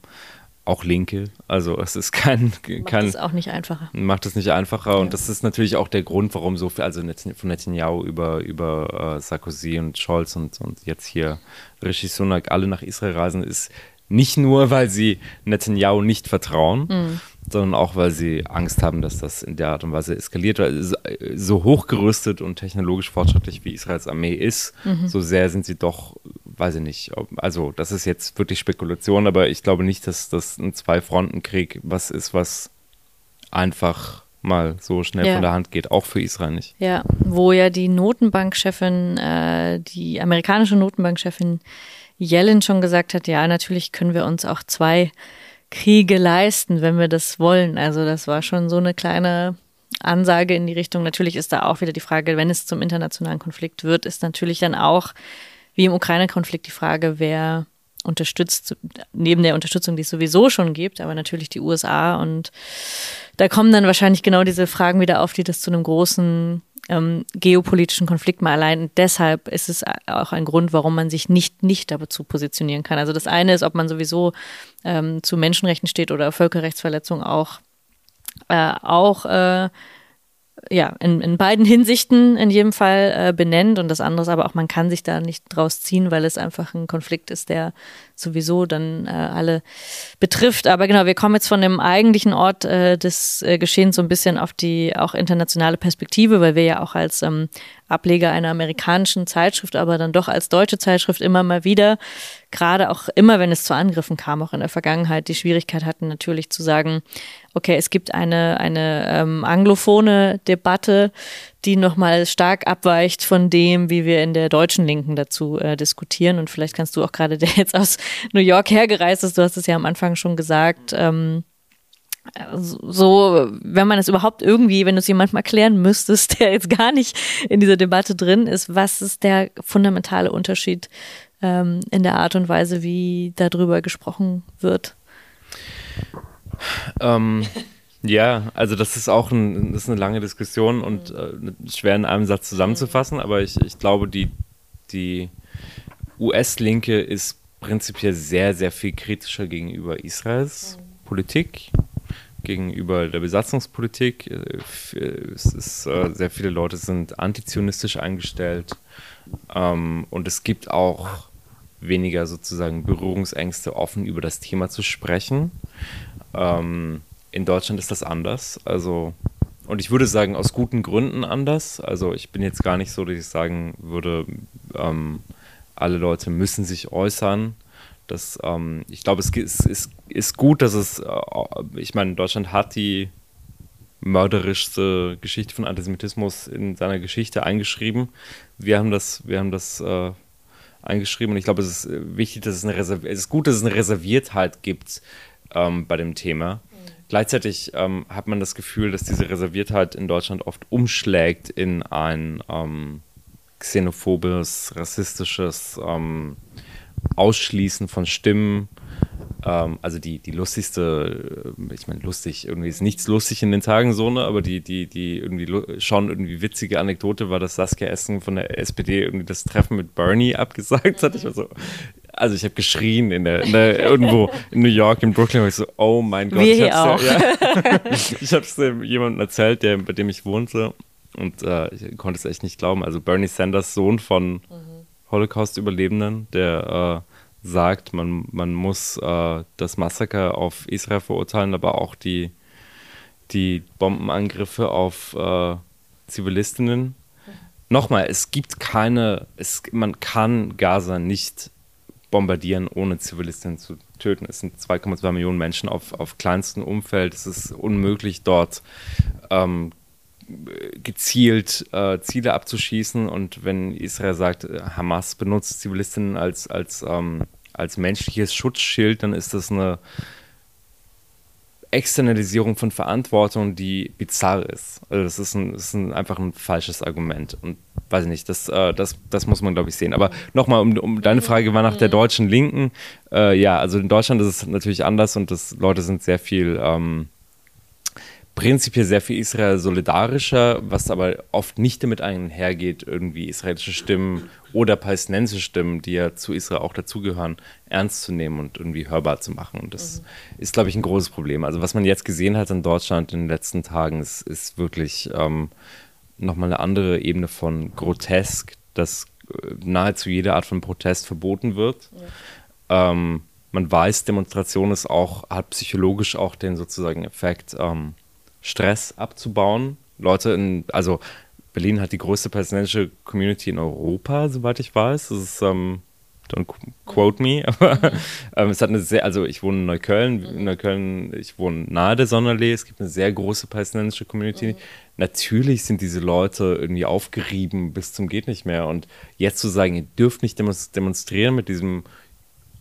auch Linke. Also es ist kein, macht kein es auch nicht einfacher. Macht es nicht einfacher ja. und das ist natürlich auch der Grund, warum so viel, also von Netanyahu über, über uh, Sarkozy und Scholz und, und jetzt hier Rishi Sunak alle nach Israel reisen, ist nicht nur, weil sie Netanyahu nicht vertrauen, mhm. sondern auch, weil sie Angst haben, dass das in der Art und Weise eskaliert. Weil so hochgerüstet und technologisch fortschrittlich wie Israels Armee ist, mhm. so sehr sind sie doch weiß ich nicht. Also, das ist jetzt wirklich Spekulation, aber ich glaube nicht, dass das ein Zwei-Fronten-Krieg was ist, was einfach mal so schnell ja. von der Hand geht, auch für Israel nicht. Ja, wo ja die Notenbankchefin, äh, die amerikanische Notenbankchefin Yellen schon gesagt hat, ja, natürlich können wir uns auch zwei Kriege leisten, wenn wir das wollen. Also das war schon so eine kleine Ansage in die Richtung. Natürlich ist da auch wieder die Frage, wenn es zum internationalen Konflikt wird, ist natürlich dann auch wie im Ukraine-Konflikt die Frage, wer unterstützt, neben der Unterstützung, die es sowieso schon gibt, aber natürlich die USA. Und da kommen dann wahrscheinlich genau diese Fragen wieder auf, die das zu einem großen ähm, geopolitischen Konflikt mal allein. Deshalb ist es auch ein Grund, warum man sich nicht nicht dazu positionieren kann. Also das eine ist, ob man sowieso ähm, zu Menschenrechten steht oder Völkerrechtsverletzungen auch äh, auch äh, ja, in, in beiden Hinsichten in jedem Fall äh, benennt und das andere ist aber auch, man kann sich da nicht draus ziehen, weil es einfach ein Konflikt ist, der sowieso dann äh, alle betrifft. Aber genau, wir kommen jetzt von dem eigentlichen Ort äh, des äh, Geschehens so ein bisschen auf die auch internationale Perspektive, weil wir ja auch als ähm, Ableger einer amerikanischen Zeitschrift, aber dann doch als deutsche Zeitschrift immer mal wieder, gerade auch immer, wenn es zu Angriffen kam, auch in der Vergangenheit, die Schwierigkeit hatten natürlich zu sagen, okay, es gibt eine, eine ähm, anglophone Debatte, die nochmal stark abweicht von dem, wie wir in der deutschen Linken dazu äh, diskutieren. Und vielleicht kannst du auch gerade, der jetzt aus New York hergereist ist, du hast es ja am Anfang schon gesagt, ähm, so, wenn man es überhaupt irgendwie, wenn du es jemandem erklären müsstest, der jetzt gar nicht in dieser Debatte drin ist, was ist der fundamentale Unterschied ähm, in der Art und Weise, wie darüber gesprochen wird? Ähm, ja, also das ist auch ein, das ist eine lange Diskussion und äh, schwer in einem Satz zusammenzufassen, aber ich, ich glaube, die, die US-Linke ist prinzipiell sehr, sehr viel kritischer gegenüber Israels Politik, gegenüber der Besatzungspolitik. Äh, es ist, äh, sehr viele Leute sind antizionistisch eingestellt ähm, und es gibt auch weniger sozusagen Berührungsängste, offen über das Thema zu sprechen. Ähm, in Deutschland ist das anders. Also, und ich würde sagen, aus guten Gründen anders. Also, ich bin jetzt gar nicht so, dass ich sagen würde, ähm, alle Leute müssen sich äußern. Das, ähm, ich glaube, es ist, ist, ist gut, dass es, äh, ich meine, Deutschland hat die mörderischste Geschichte von Antisemitismus in seiner Geschichte eingeschrieben. Wir haben das, wir haben das äh, eingeschrieben und ich glaube, es ist wichtig, dass es eine Reserv es ist gut, dass es eine Reserviertheit gibt ähm, bei dem Thema. Gleichzeitig ähm, hat man das Gefühl, dass diese Reserviertheit in Deutschland oft umschlägt in ein ähm, xenophobes, rassistisches ähm, Ausschließen von Stimmen. Ähm, also die, die lustigste, äh, ich meine, lustig, irgendwie ist nichts lustig in den Tagen so, ne? aber die, die, die irgendwie schon irgendwie witzige Anekdote war, dass Saskia Essen von der SPD irgendwie das Treffen mit Bernie abgesagt hat. Ich war so, also ich habe geschrien in der, in der, irgendwo in New York, in Brooklyn, und ich so, oh mein Gott. Wir ich. Ja, habe es jemandem erzählt, der, bei dem ich wohnte und äh, ich konnte es echt nicht glauben. Also Bernie Sanders, Sohn von mhm. Holocaust-Überlebenden, der äh, sagt, man, man muss äh, das Massaker auf Israel verurteilen, aber auch die, die Bombenangriffe auf äh, Zivilistinnen. Mhm. Nochmal, es gibt keine, es, man kann Gaza nicht bombardieren, ohne Zivilistinnen zu töten. Es sind 2,2 Millionen Menschen auf, auf kleinstem Umfeld. Es ist unmöglich, dort ähm, gezielt äh, Ziele abzuschießen. Und wenn Israel sagt, äh, Hamas benutzt Zivilistinnen als, als, ähm, als menschliches Schutzschild, dann ist das eine Externalisierung von Verantwortung, die bizarr ist. Also das ist, ein, das ist ein, einfach ein falsches Argument. Und weiß ich nicht, das, äh, das, das muss man, glaube ich, sehen. Aber nochmal, um, um deine Frage war nach der deutschen Linken. Äh, ja, also in Deutschland ist es natürlich anders und das, Leute sind sehr viel, ähm, prinzipiell sehr viel Israel solidarischer, was aber oft nicht damit einhergeht, irgendwie israelische Stimmen oder palästinensische Stimmen, die ja zu Israel auch dazugehören, ernst zu nehmen und irgendwie hörbar zu machen. Und das mhm. ist, glaube ich, ein großes Problem. Also was man jetzt gesehen hat in Deutschland in den letzten Tagen, ist, ist wirklich ähm, nochmal eine andere Ebene von grotesk, dass äh, nahezu jede Art von Protest verboten wird. Ja. Ähm, man weiß, Demonstration ist auch, hat psychologisch auch den sozusagen Effekt, ähm, Stress abzubauen. Leute in, also Berlin hat die größte palästinensische Community in Europa, soweit ich weiß. Das ist, ähm, don't quote me, aber mhm. ähm, es hat eine sehr, also ich wohne in Neukölln, in Neukölln, ich wohne nahe der Sonderlee, es gibt eine sehr große palästinensische Community. Mhm. Natürlich sind diese Leute irgendwie aufgerieben bis zum geht nicht mehr und jetzt zu sagen, ihr dürft nicht demonstrieren mit diesem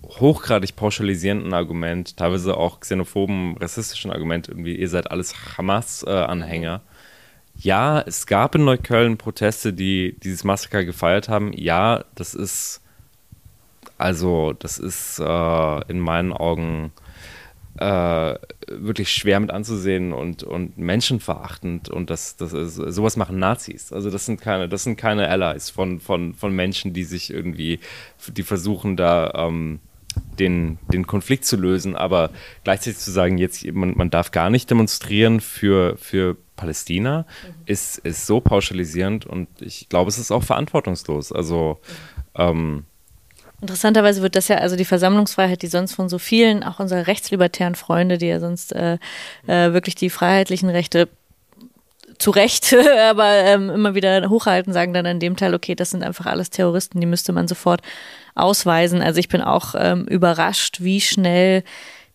hochgradig pauschalisierenden Argument, teilweise auch xenophoben, rassistischen Argument, irgendwie, ihr seid alles Hamas-Anhänger. Ja, es gab in Neukölln Proteste, die dieses Massaker gefeiert haben. Ja, das ist also das ist äh, in meinen Augen äh, wirklich schwer mit anzusehen und, und menschenverachtend und das, das ist, sowas machen Nazis. Also das sind keine, das sind keine Allies von, von, von Menschen, die sich irgendwie, die versuchen da ähm, den, den Konflikt zu lösen, aber gleichzeitig zu sagen, jetzt man, man darf gar nicht demonstrieren für, für Palästina, mhm. ist, ist so pauschalisierend und ich glaube, es ist auch verantwortungslos. Also ähm, Interessanterweise wird das ja, also die Versammlungsfreiheit, die sonst von so vielen, auch unsere rechtslibertären Freunde, die ja sonst äh, äh, wirklich die freiheitlichen Rechte zu Recht, aber ähm, immer wieder hochhalten, sagen dann an dem Teil, okay, das sind einfach alles Terroristen, die müsste man sofort ausweisen. Also ich bin auch ähm, überrascht, wie schnell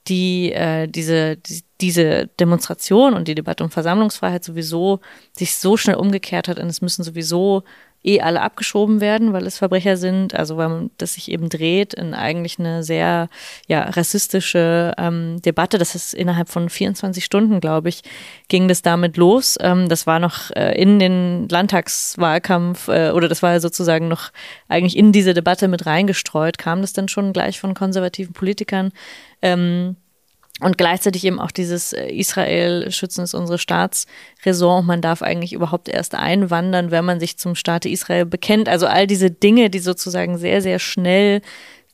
die äh, diese die, diese Demonstration und die Debatte um Versammlungsfreiheit sowieso sich so schnell umgekehrt hat und es müssen sowieso eh alle abgeschoben werden, weil es Verbrecher sind, also weil das sich eben dreht in eigentlich eine sehr ja, rassistische ähm, Debatte. Das ist innerhalb von 24 Stunden, glaube ich, ging das damit los. Ähm, das war noch äh, in den Landtagswahlkampf äh, oder das war sozusagen noch eigentlich in diese Debatte mit reingestreut, kam das dann schon gleich von konservativen Politikern. Ähm, und gleichzeitig eben auch dieses äh, Israel schützen ist unsere Staatsräson. Man darf eigentlich überhaupt erst einwandern, wenn man sich zum Staate Israel bekennt. Also all diese Dinge, die sozusagen sehr, sehr schnell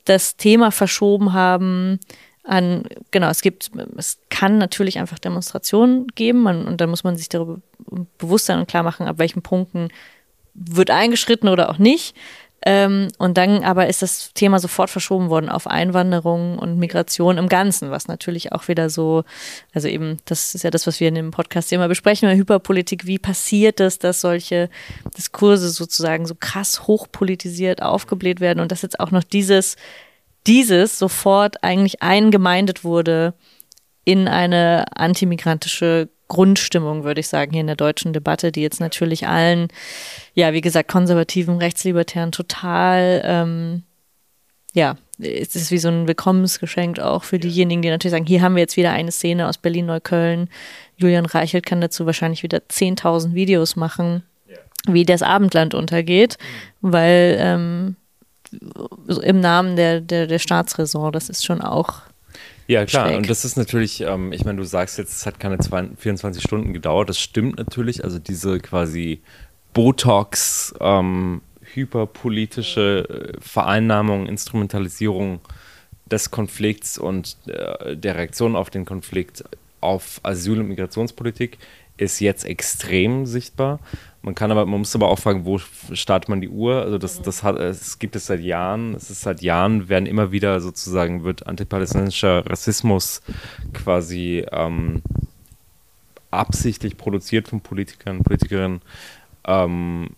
das Thema verschoben haben an, genau, es gibt, es kann natürlich einfach Demonstrationen geben man, und dann muss man sich darüber bewusst sein und klar machen, ab welchen Punkten wird eingeschritten oder auch nicht. Ähm, und dann aber ist das Thema sofort verschoben worden auf Einwanderung und Migration im Ganzen, was natürlich auch wieder so, also eben, das ist ja das, was wir in dem Podcast immer besprechen, Hyperpolitik, wie passiert es, dass solche Diskurse sozusagen so krass hochpolitisiert aufgebläht werden und dass jetzt auch noch dieses, dieses sofort eigentlich eingemeindet wurde in eine antimigrantische Grundstimmung, würde ich sagen, hier in der deutschen Debatte, die jetzt natürlich allen, ja, wie gesagt, konservativen, rechtslibertären total, ähm, ja, es ist wie so ein Willkommensgeschenk auch für diejenigen, die natürlich sagen, hier haben wir jetzt wieder eine Szene aus Berlin-Neukölln. Julian Reichelt kann dazu wahrscheinlich wieder 10.000 Videos machen, wie das Abendland untergeht, mhm. weil ähm, im Namen der, der, der Staatsräson, das ist schon auch ja, klar. Schräg. Und das ist natürlich, ähm, ich meine, du sagst jetzt, es hat keine 24 Stunden gedauert. Das stimmt natürlich. Also diese quasi Botox, ähm, hyperpolitische äh, Vereinnahmung, Instrumentalisierung des Konflikts und äh, der Reaktion auf den Konflikt auf Asyl- und Migrationspolitik ist jetzt extrem sichtbar. Man kann aber, man muss aber auch fragen, wo startet man die Uhr? Also das, das hat, es gibt es seit Jahren. Es ist seit Jahren werden immer wieder sozusagen wird antipalästinensischer Rassismus quasi ähm, absichtlich produziert von Politikern, Politikerinnen ähm,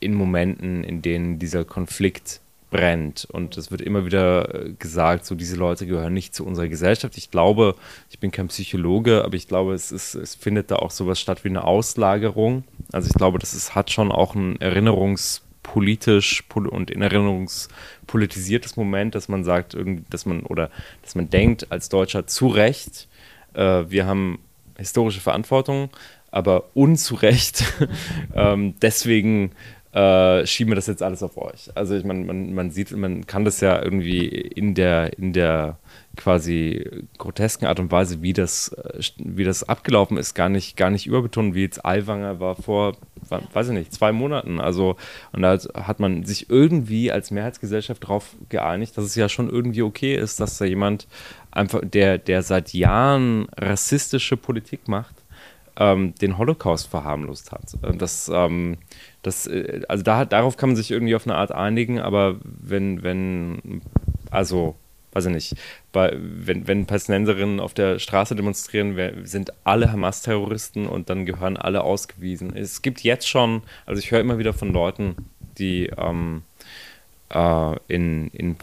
in Momenten, in denen dieser Konflikt brennt. Und es wird immer wieder äh, gesagt, so diese Leute gehören nicht zu unserer Gesellschaft. Ich glaube, ich bin kein Psychologe, aber ich glaube, es, ist, es findet da auch sowas statt wie eine Auslagerung. Also ich glaube, das ist, hat schon auch ein erinnerungspolitisch und in erinnerungspolitisiertes Moment, dass man sagt, dass man oder dass man denkt als Deutscher zu Recht, äh, wir haben historische Verantwortung, aber unzurecht. ähm, deswegen äh, schieben wir das jetzt alles auf euch. Also ich meine, man, man sieht, man kann das ja irgendwie in der, in der quasi grotesken Art und Weise, wie das, äh, wie das abgelaufen ist, gar nicht, gar nicht überbetonen, wie jetzt Aiwanger war vor, weiß ich nicht, zwei Monaten. Also, und da hat man sich irgendwie als Mehrheitsgesellschaft darauf geeinigt, dass es ja schon irgendwie okay ist, dass da jemand einfach, der, der seit Jahren rassistische Politik macht, ähm, den Holocaust verharmlost hat. Das, ähm, das, äh, also da, darauf kann man sich irgendwie auf eine Art einigen, aber wenn, wenn, also, weiß ich nicht, bei, wenn, wenn Palästinenserinnen auf der Straße demonstrieren, sind alle Hamas-Terroristen und dann gehören alle ausgewiesen. Es gibt jetzt schon, also ich höre immer wieder von Leuten, die ähm, äh, in, in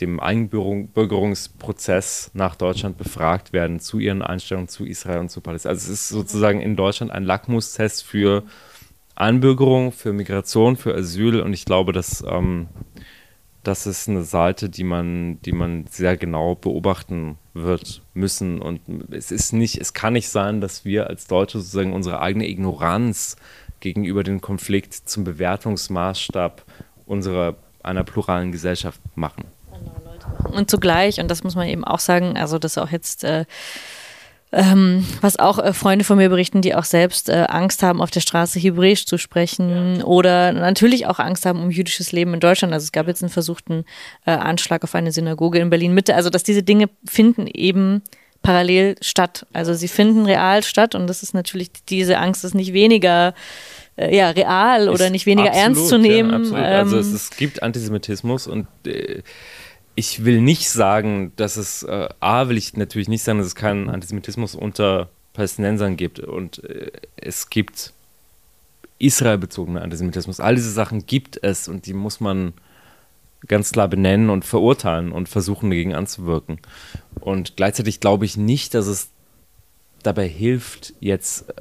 dem Einbürgerungsprozess nach Deutschland befragt werden zu ihren Einstellungen zu Israel und zu Palästina. Also es ist sozusagen in Deutschland ein Lackmustest für Einbürgerung, für Migration, für Asyl und ich glaube, dass ähm, das ist eine Seite, die man, die man sehr genau beobachten wird müssen. Und es ist nicht, es kann nicht sein, dass wir als Deutsche sozusagen unsere eigene Ignoranz gegenüber dem Konflikt zum Bewertungsmaßstab unserer einer pluralen Gesellschaft machen. und zugleich, und das muss man eben auch sagen, also das auch jetzt äh, ähm, was auch äh, Freunde von mir berichten, die auch selbst äh, Angst haben, auf der Straße Hebräisch zu sprechen ja. oder natürlich auch Angst haben um jüdisches Leben in Deutschland. Also es gab jetzt einen versuchten äh, Anschlag auf eine Synagoge in Berlin Mitte. Also dass diese Dinge finden eben parallel statt. Also sie finden real statt und das ist natürlich, diese Angst ist nicht weniger äh, ja, real oder ist nicht weniger absolut, ernst zu nehmen. Ja, also es, ähm, es, gibt Antisemitismus und äh, ich will nicht sagen, dass es, äh, A, will ich natürlich nicht sagen, dass es keinen Antisemitismus unter Palästinensern gibt. Und äh, es gibt israelbezogenen Antisemitismus. All diese Sachen gibt es und die muss man ganz klar benennen und verurteilen und versuchen dagegen anzuwirken. Und gleichzeitig glaube ich nicht, dass es dabei hilft, jetzt äh,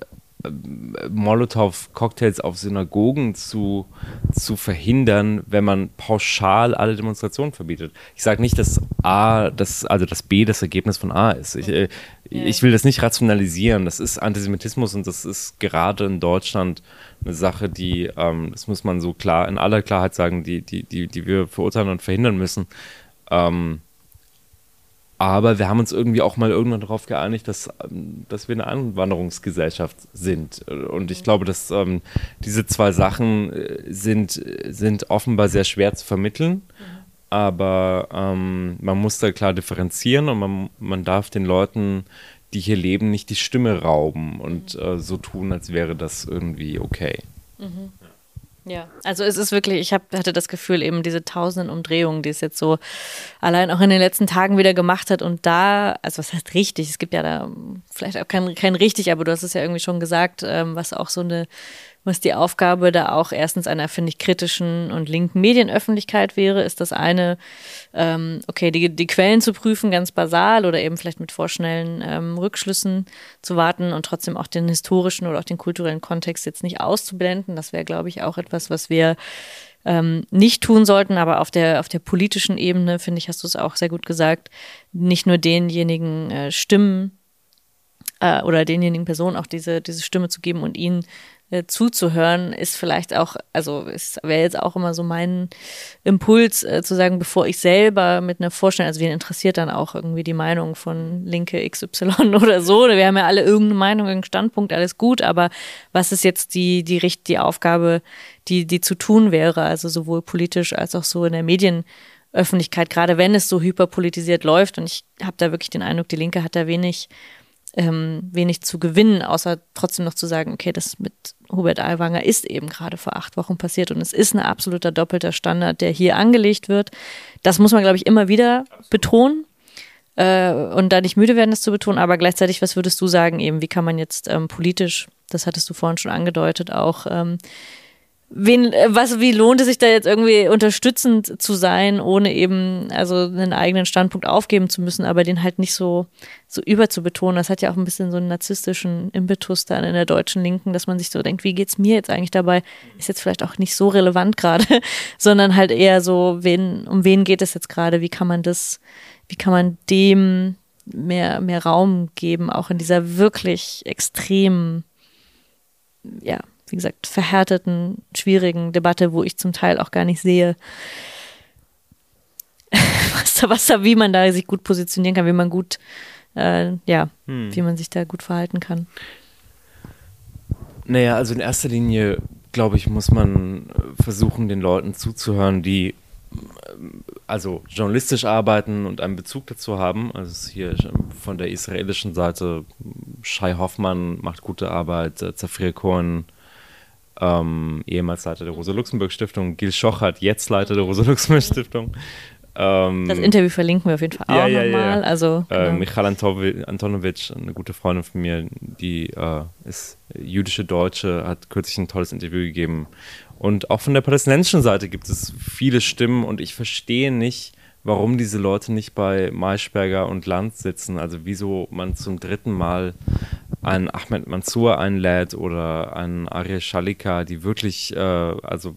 Molotow-Cocktails auf Synagogen zu, zu verhindern, wenn man pauschal alle Demonstrationen verbietet. Ich sage nicht, dass A, das, also dass B das Ergebnis von A ist. Ich, äh, ich will das nicht rationalisieren. Das ist Antisemitismus und das ist gerade in Deutschland eine Sache, die, ähm, das muss man so klar in aller Klarheit sagen, die, die, die, die wir verurteilen und verhindern müssen. Ähm, aber wir haben uns irgendwie auch mal irgendwann darauf geeinigt, dass, ähm, dass wir eine Anwanderungsgesellschaft sind. Und ich glaube, dass ähm, diese zwei Sachen äh, sind, sind offenbar sehr schwer zu vermitteln. Aber ähm, man muss da klar differenzieren und man, man darf den Leuten, die hier leben, nicht die Stimme rauben und äh, so tun, als wäre das irgendwie okay. Mhm. Ja, also es ist wirklich, ich hab, hatte das Gefühl, eben diese tausenden Umdrehungen, die es jetzt so allein auch in den letzten Tagen wieder gemacht hat und da, also was heißt richtig, es gibt ja da vielleicht auch kein, kein richtig, aber du hast es ja irgendwie schon gesagt, ähm, was auch so eine was die Aufgabe da auch erstens einer, finde ich, kritischen und linken Medienöffentlichkeit wäre, ist das eine, ähm, okay, die, die Quellen zu prüfen, ganz basal oder eben vielleicht mit vorschnellen ähm, Rückschlüssen zu warten und trotzdem auch den historischen oder auch den kulturellen Kontext jetzt nicht auszublenden. Das wäre, glaube ich, auch etwas, was wir ähm, nicht tun sollten, aber auf der, auf der politischen Ebene, finde ich, hast du es auch sehr gut gesagt, nicht nur denjenigen äh, Stimmen äh, oder denjenigen Personen auch diese, diese Stimme zu geben und ihnen äh, zuzuhören, ist vielleicht auch, also es wäre jetzt auch immer so mein Impuls äh, zu sagen, bevor ich selber mit einer Vorstellung, also wen interessiert dann auch irgendwie die Meinung von Linke XY oder so, wir haben ja alle irgendeine Meinung, irgendeinen Standpunkt, alles gut, aber was ist jetzt die, die, die Aufgabe, die, die zu tun wäre, also sowohl politisch als auch so in der Medienöffentlichkeit, gerade wenn es so hyperpolitisiert läuft. Und ich habe da wirklich den Eindruck, die Linke hat da wenig ähm, wenig zu gewinnen, außer trotzdem noch zu sagen, okay, das mit Hubert Aiwanger ist eben gerade vor acht Wochen passiert und es ist ein absoluter doppelter Standard, der hier angelegt wird. Das muss man, glaube ich, immer wieder Absolut. betonen äh, und da nicht müde werden, das zu betonen. Aber gleichzeitig, was würdest du sagen, eben, wie kann man jetzt ähm, politisch, das hattest du vorhin schon angedeutet, auch ähm, wen, äh, was, wie lohnt es sich da jetzt irgendwie unterstützend zu sein, ohne eben also einen eigenen Standpunkt aufgeben zu müssen, aber den halt nicht so, so überzubetonen. Das hat ja auch ein bisschen so einen narzisstischen Impetus dann in der deutschen Linken, dass man sich so denkt, wie geht's mir jetzt eigentlich dabei? Ist jetzt vielleicht auch nicht so relevant gerade, sondern halt eher so, wen, um wen geht es jetzt gerade? Wie kann man das, wie kann man dem mehr, mehr Raum geben, auch in dieser wirklich extremen, ja, wie gesagt, verhärteten, schwierigen Debatte, wo ich zum Teil auch gar nicht sehe, was da, was da, wie man da sich gut positionieren kann, wie man gut, äh, ja, hm. wie man sich da gut verhalten kann. Naja, also in erster Linie, glaube ich, muss man versuchen, den Leuten zuzuhören, die also journalistisch arbeiten und einen Bezug dazu haben. Also hier von der israelischen Seite Shai Hoffmann macht gute Arbeit, äh, Zafir Cohen ähm, ehemals Leiter der Rosa-Luxemburg-Stiftung, Gil Schochert, jetzt Leiter der Rosa-Luxemburg-Stiftung. Ähm, das Interview verlinken wir auf jeden Fall auch ja, nochmal. Ja. Also, äh, genau. äh, Michal Antonovic, eine gute Freundin von mir, die äh, ist jüdische Deutsche, hat kürzlich ein tolles Interview gegeben. Und auch von der palästinensischen Seite gibt es viele Stimmen und ich verstehe nicht, warum diese Leute nicht bei Maischberger und Land sitzen. Also wieso man zum dritten Mal einen Ahmed Mansour einlädt oder einen Ariel Shalika, die wirklich, äh, also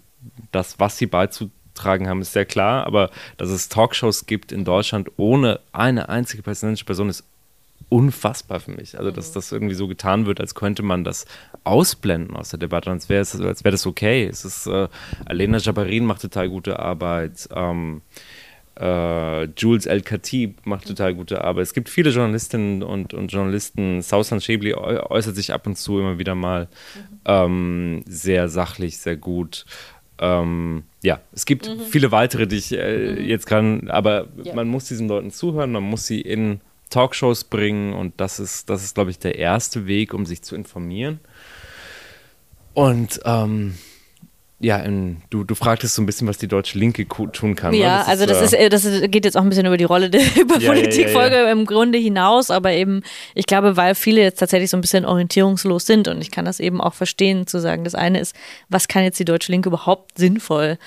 das, was sie beizutragen haben, ist sehr klar, aber dass es Talkshows gibt in Deutschland ohne eine einzige palästinensische Person ist unfassbar für mich. Also, dass das irgendwie so getan wird, als könnte man das ausblenden aus der Debatte, als wäre wär das okay. Es ist, äh, Alena Jabarin macht total gute Arbeit. Ähm, äh, Jules El-Khatib macht total gute Arbeit. Es gibt viele Journalistinnen und, und Journalisten. Sausan Schäbli äußert sich ab und zu immer wieder mal mhm. ähm, sehr sachlich, sehr gut. Ähm, ja, es gibt mhm. viele weitere, die ich äh, mhm. jetzt kann, aber ja. man muss diesen Leuten zuhören, man muss sie in Talkshows bringen und das ist, das ist, glaube ich, der erste Weg, um sich zu informieren. Und ähm, ja, in, du, du fragtest so ein bisschen, was die deutsche Linke tun kann. Ne? Ja, das also ist, das, äh, ist, das geht jetzt auch ein bisschen über die Rolle der ja, Politikfolge ja, ja, im Grunde hinaus, aber eben, ich glaube, weil viele jetzt tatsächlich so ein bisschen orientierungslos sind und ich kann das eben auch verstehen, zu sagen, das eine ist, was kann jetzt die deutsche Linke überhaupt sinnvoll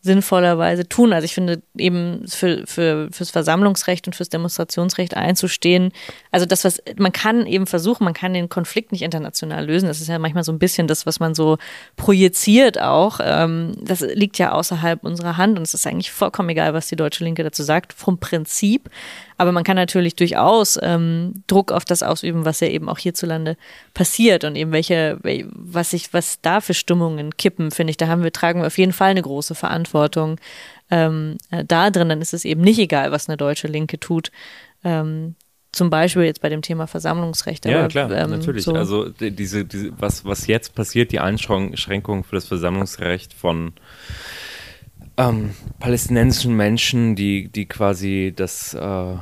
sinnvollerweise tun. Also ich finde eben für, für, fürs Versammlungsrecht und fürs Demonstrationsrecht einzustehen. Also das, was man kann eben versuchen, man kann den Konflikt nicht international lösen. Das ist ja manchmal so ein bisschen das, was man so projiziert auch. Ähm, das liegt ja außerhalb unserer Hand und es ist eigentlich vollkommen egal, was die deutsche Linke dazu sagt. Vom Prinzip aber man kann natürlich durchaus ähm, Druck auf das ausüben, was ja eben auch hierzulande passiert und eben welche, was sich, was da für Stimmungen kippen, finde ich, da haben wir, tragen wir auf jeden Fall eine große Verantwortung ähm, äh, da drin. Dann ist es eben nicht egal, was eine deutsche Linke tut. Ähm, zum Beispiel jetzt bei dem Thema Versammlungsrecht. Ja, aber, klar, ähm, natürlich. So. Also diese, diese, was, was jetzt passiert, die Einschränkung für das Versammlungsrecht von ähm, palästinensischen Menschen, die, die quasi das äh,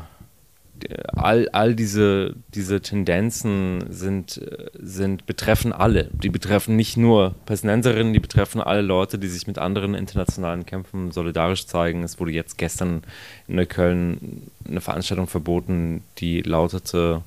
all, all diese, diese Tendenzen sind, sind, betreffen alle. Die betreffen nicht nur Palästinenserinnen, die betreffen alle Leute, die sich mit anderen internationalen Kämpfen solidarisch zeigen. Es wurde jetzt gestern in Neukölln eine Veranstaltung verboten, die lautete,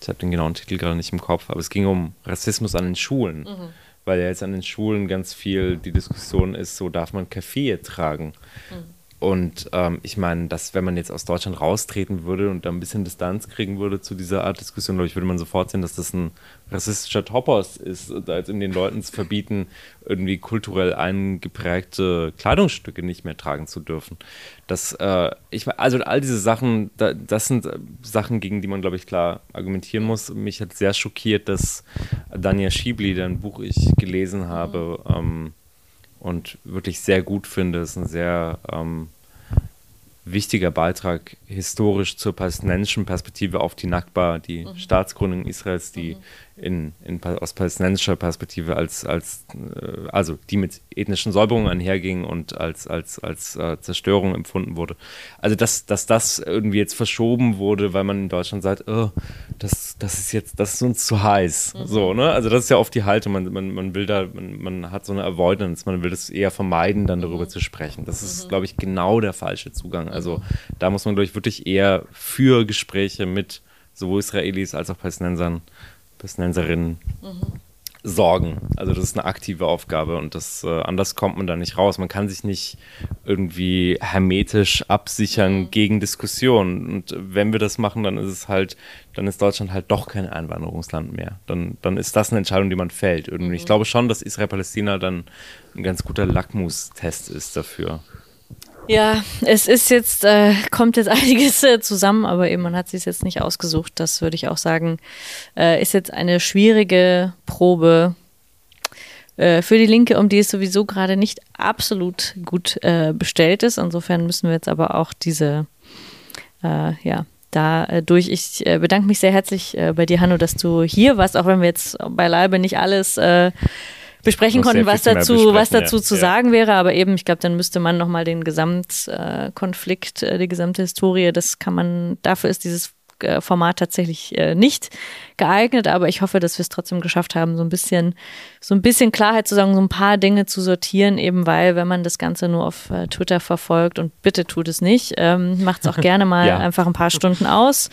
ich habe den genauen Titel gerade nicht im Kopf, aber es ging um Rassismus an den Schulen. Mhm weil ja jetzt an den Schulen ganz viel die Diskussion ist, so darf man Kaffee tragen. Mhm. Und ähm, ich meine, dass wenn man jetzt aus Deutschland raustreten würde und da ein bisschen Distanz kriegen würde zu dieser Art Diskussion, glaube ich, würde man sofort sehen, dass das ein rassistischer Topos ist, da jetzt in den Leuten zu verbieten, irgendwie kulturell eingeprägte Kleidungsstücke nicht mehr tragen zu dürfen. Das, äh, ich, also all diese Sachen, da, das sind Sachen, gegen die man, glaube ich, klar argumentieren muss. Mich hat sehr schockiert, dass Dania Schiebli, deren Buch ich gelesen habe, ähm, und wirklich sehr gut finde. Es ist ein sehr ähm, wichtiger Beitrag historisch zur palästinensischen Perspektive auf die Nakba, die mhm. Staatsgründung Israels, die mhm in, in, aus palästinensischer Perspektive als, als äh, also die mit ethnischen Säuberungen einherging und als, als, als äh, Zerstörung empfunden wurde. Also dass, dass das irgendwie jetzt verschoben wurde, weil man in Deutschland sagt, oh, das, das ist jetzt, das ist uns zu heiß. Mhm. So, ne? Also das ist ja oft die Haltung, man, man, man will da, man, man hat so eine Avoidance, man will es eher vermeiden, dann darüber mhm. zu sprechen. Das ist, mhm. glaube ich, genau der falsche Zugang. Also da muss man, glaube ich, wirklich eher für Gespräche mit sowohl Israelis als auch Palästinensern Palästinenserinnen mhm. sorgen. Also das ist eine aktive Aufgabe und das äh, anders kommt man da nicht raus. Man kann sich nicht irgendwie hermetisch absichern mhm. gegen Diskussionen. Und wenn wir das machen, dann ist es halt, dann ist Deutschland halt doch kein Einwanderungsland mehr. Dann, dann ist das eine Entscheidung, die man fällt. Irgendwie. Mhm. Ich glaube schon, dass Israel-Palästina dann ein ganz guter Lackmustest ist dafür. Ja, es ist jetzt, äh, kommt jetzt einiges äh, zusammen, aber eben man hat sich jetzt nicht ausgesucht. Das würde ich auch sagen, äh, ist jetzt eine schwierige Probe äh, für die Linke, um die es sowieso gerade nicht absolut gut äh, bestellt ist. Insofern müssen wir jetzt aber auch diese, äh, ja, dadurch. Ich bedanke mich sehr herzlich bei dir, Hanno, dass du hier warst, auch wenn wir jetzt beileibe nicht alles besprechen konnten, was dazu, was dazu ja. zu sagen wäre. Aber eben, ich glaube, dann müsste man nochmal den Gesamtkonflikt, äh, die gesamte Historie, das kann man, dafür ist dieses äh, Format tatsächlich äh, nicht geeignet, aber ich hoffe, dass wir es trotzdem geschafft haben, so ein bisschen, so ein bisschen Klarheit zu sagen, so ein paar Dinge zu sortieren, eben weil, wenn man das Ganze nur auf äh, Twitter verfolgt und bitte tut es nicht, ähm, macht es auch gerne mal ja. einfach ein paar Stunden aus.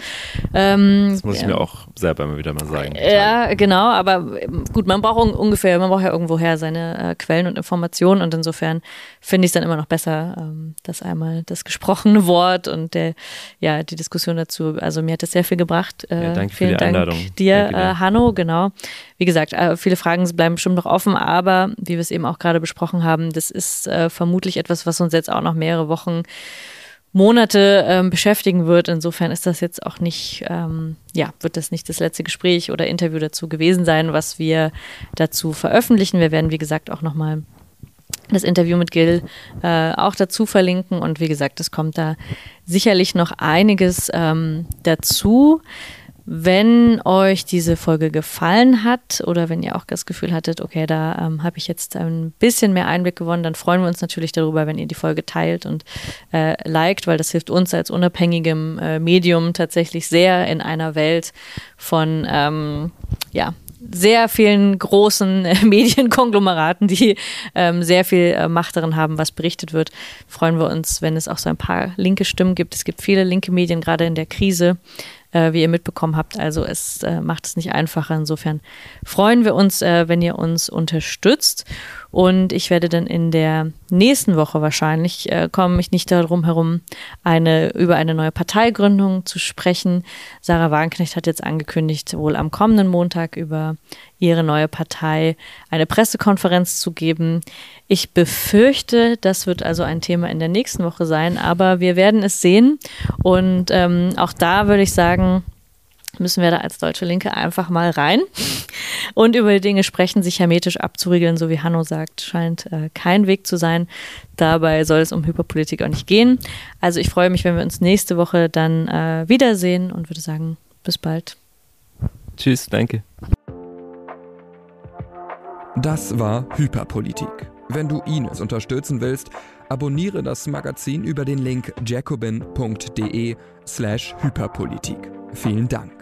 Ähm, das muss ich mir auch selber immer wieder mal sagen. Ja, genau, aber ähm, gut, man braucht un ungefähr, man braucht ja irgendwoher seine äh, Quellen und Informationen und insofern finde ich es dann immer noch besser, ähm, dass einmal das gesprochene Wort und der, ja, die Diskussion dazu, also mir hat das sehr viel gebracht. Äh, ja, danke vielen für die Dank. Einladung dir, äh, Hanno, genau. Wie gesagt, äh, viele Fragen bleiben bestimmt noch offen, aber wie wir es eben auch gerade besprochen haben, das ist äh, vermutlich etwas, was uns jetzt auch noch mehrere Wochen Monate ähm, beschäftigen wird. Insofern ist das jetzt auch nicht, ähm, ja, wird das nicht das letzte Gespräch oder Interview dazu gewesen sein, was wir dazu veröffentlichen. Wir werden, wie gesagt, auch nochmal das Interview mit Gil äh, auch dazu verlinken. Und wie gesagt, es kommt da sicherlich noch einiges ähm, dazu. Wenn euch diese Folge gefallen hat oder wenn ihr auch das Gefühl hattet, okay, da ähm, habe ich jetzt ein bisschen mehr Einblick gewonnen, dann freuen wir uns natürlich darüber, wenn ihr die Folge teilt und äh, liked, weil das hilft uns als unabhängigem äh, Medium tatsächlich sehr in einer Welt von ähm, ja, sehr vielen großen Medienkonglomeraten, die ähm, sehr viel äh, Macht darin haben, was berichtet wird, freuen wir uns, wenn es auch so ein paar linke Stimmen gibt. Es gibt viele linke Medien, gerade in der Krise, äh, wie ihr mitbekommen habt. Also es äh, macht es nicht einfacher. Insofern freuen wir uns, äh, wenn ihr uns unterstützt. Und ich werde dann in der nächsten Woche wahrscheinlich äh, komme ich nicht darum herum, eine, über eine neue Parteigründung zu sprechen. Sarah Wagenknecht hat jetzt angekündigt, wohl am kommenden Montag über ihre neue Partei eine Pressekonferenz zu geben. Ich befürchte, das wird also ein Thema in der nächsten Woche sein, aber wir werden es sehen. Und ähm, auch da würde ich sagen, müssen wir da als Deutsche Linke einfach mal rein und über die Dinge sprechen, sich hermetisch abzuriegeln, so wie Hanno sagt, scheint äh, kein Weg zu sein. Dabei soll es um Hyperpolitik auch nicht gehen. Also ich freue mich, wenn wir uns nächste Woche dann äh, wiedersehen und würde sagen, bis bald. Tschüss, danke. Das war Hyperpolitik. Wenn du Ines unterstützen willst, abonniere das Magazin über den Link jacobin.de slash Hyperpolitik. Vielen Dank.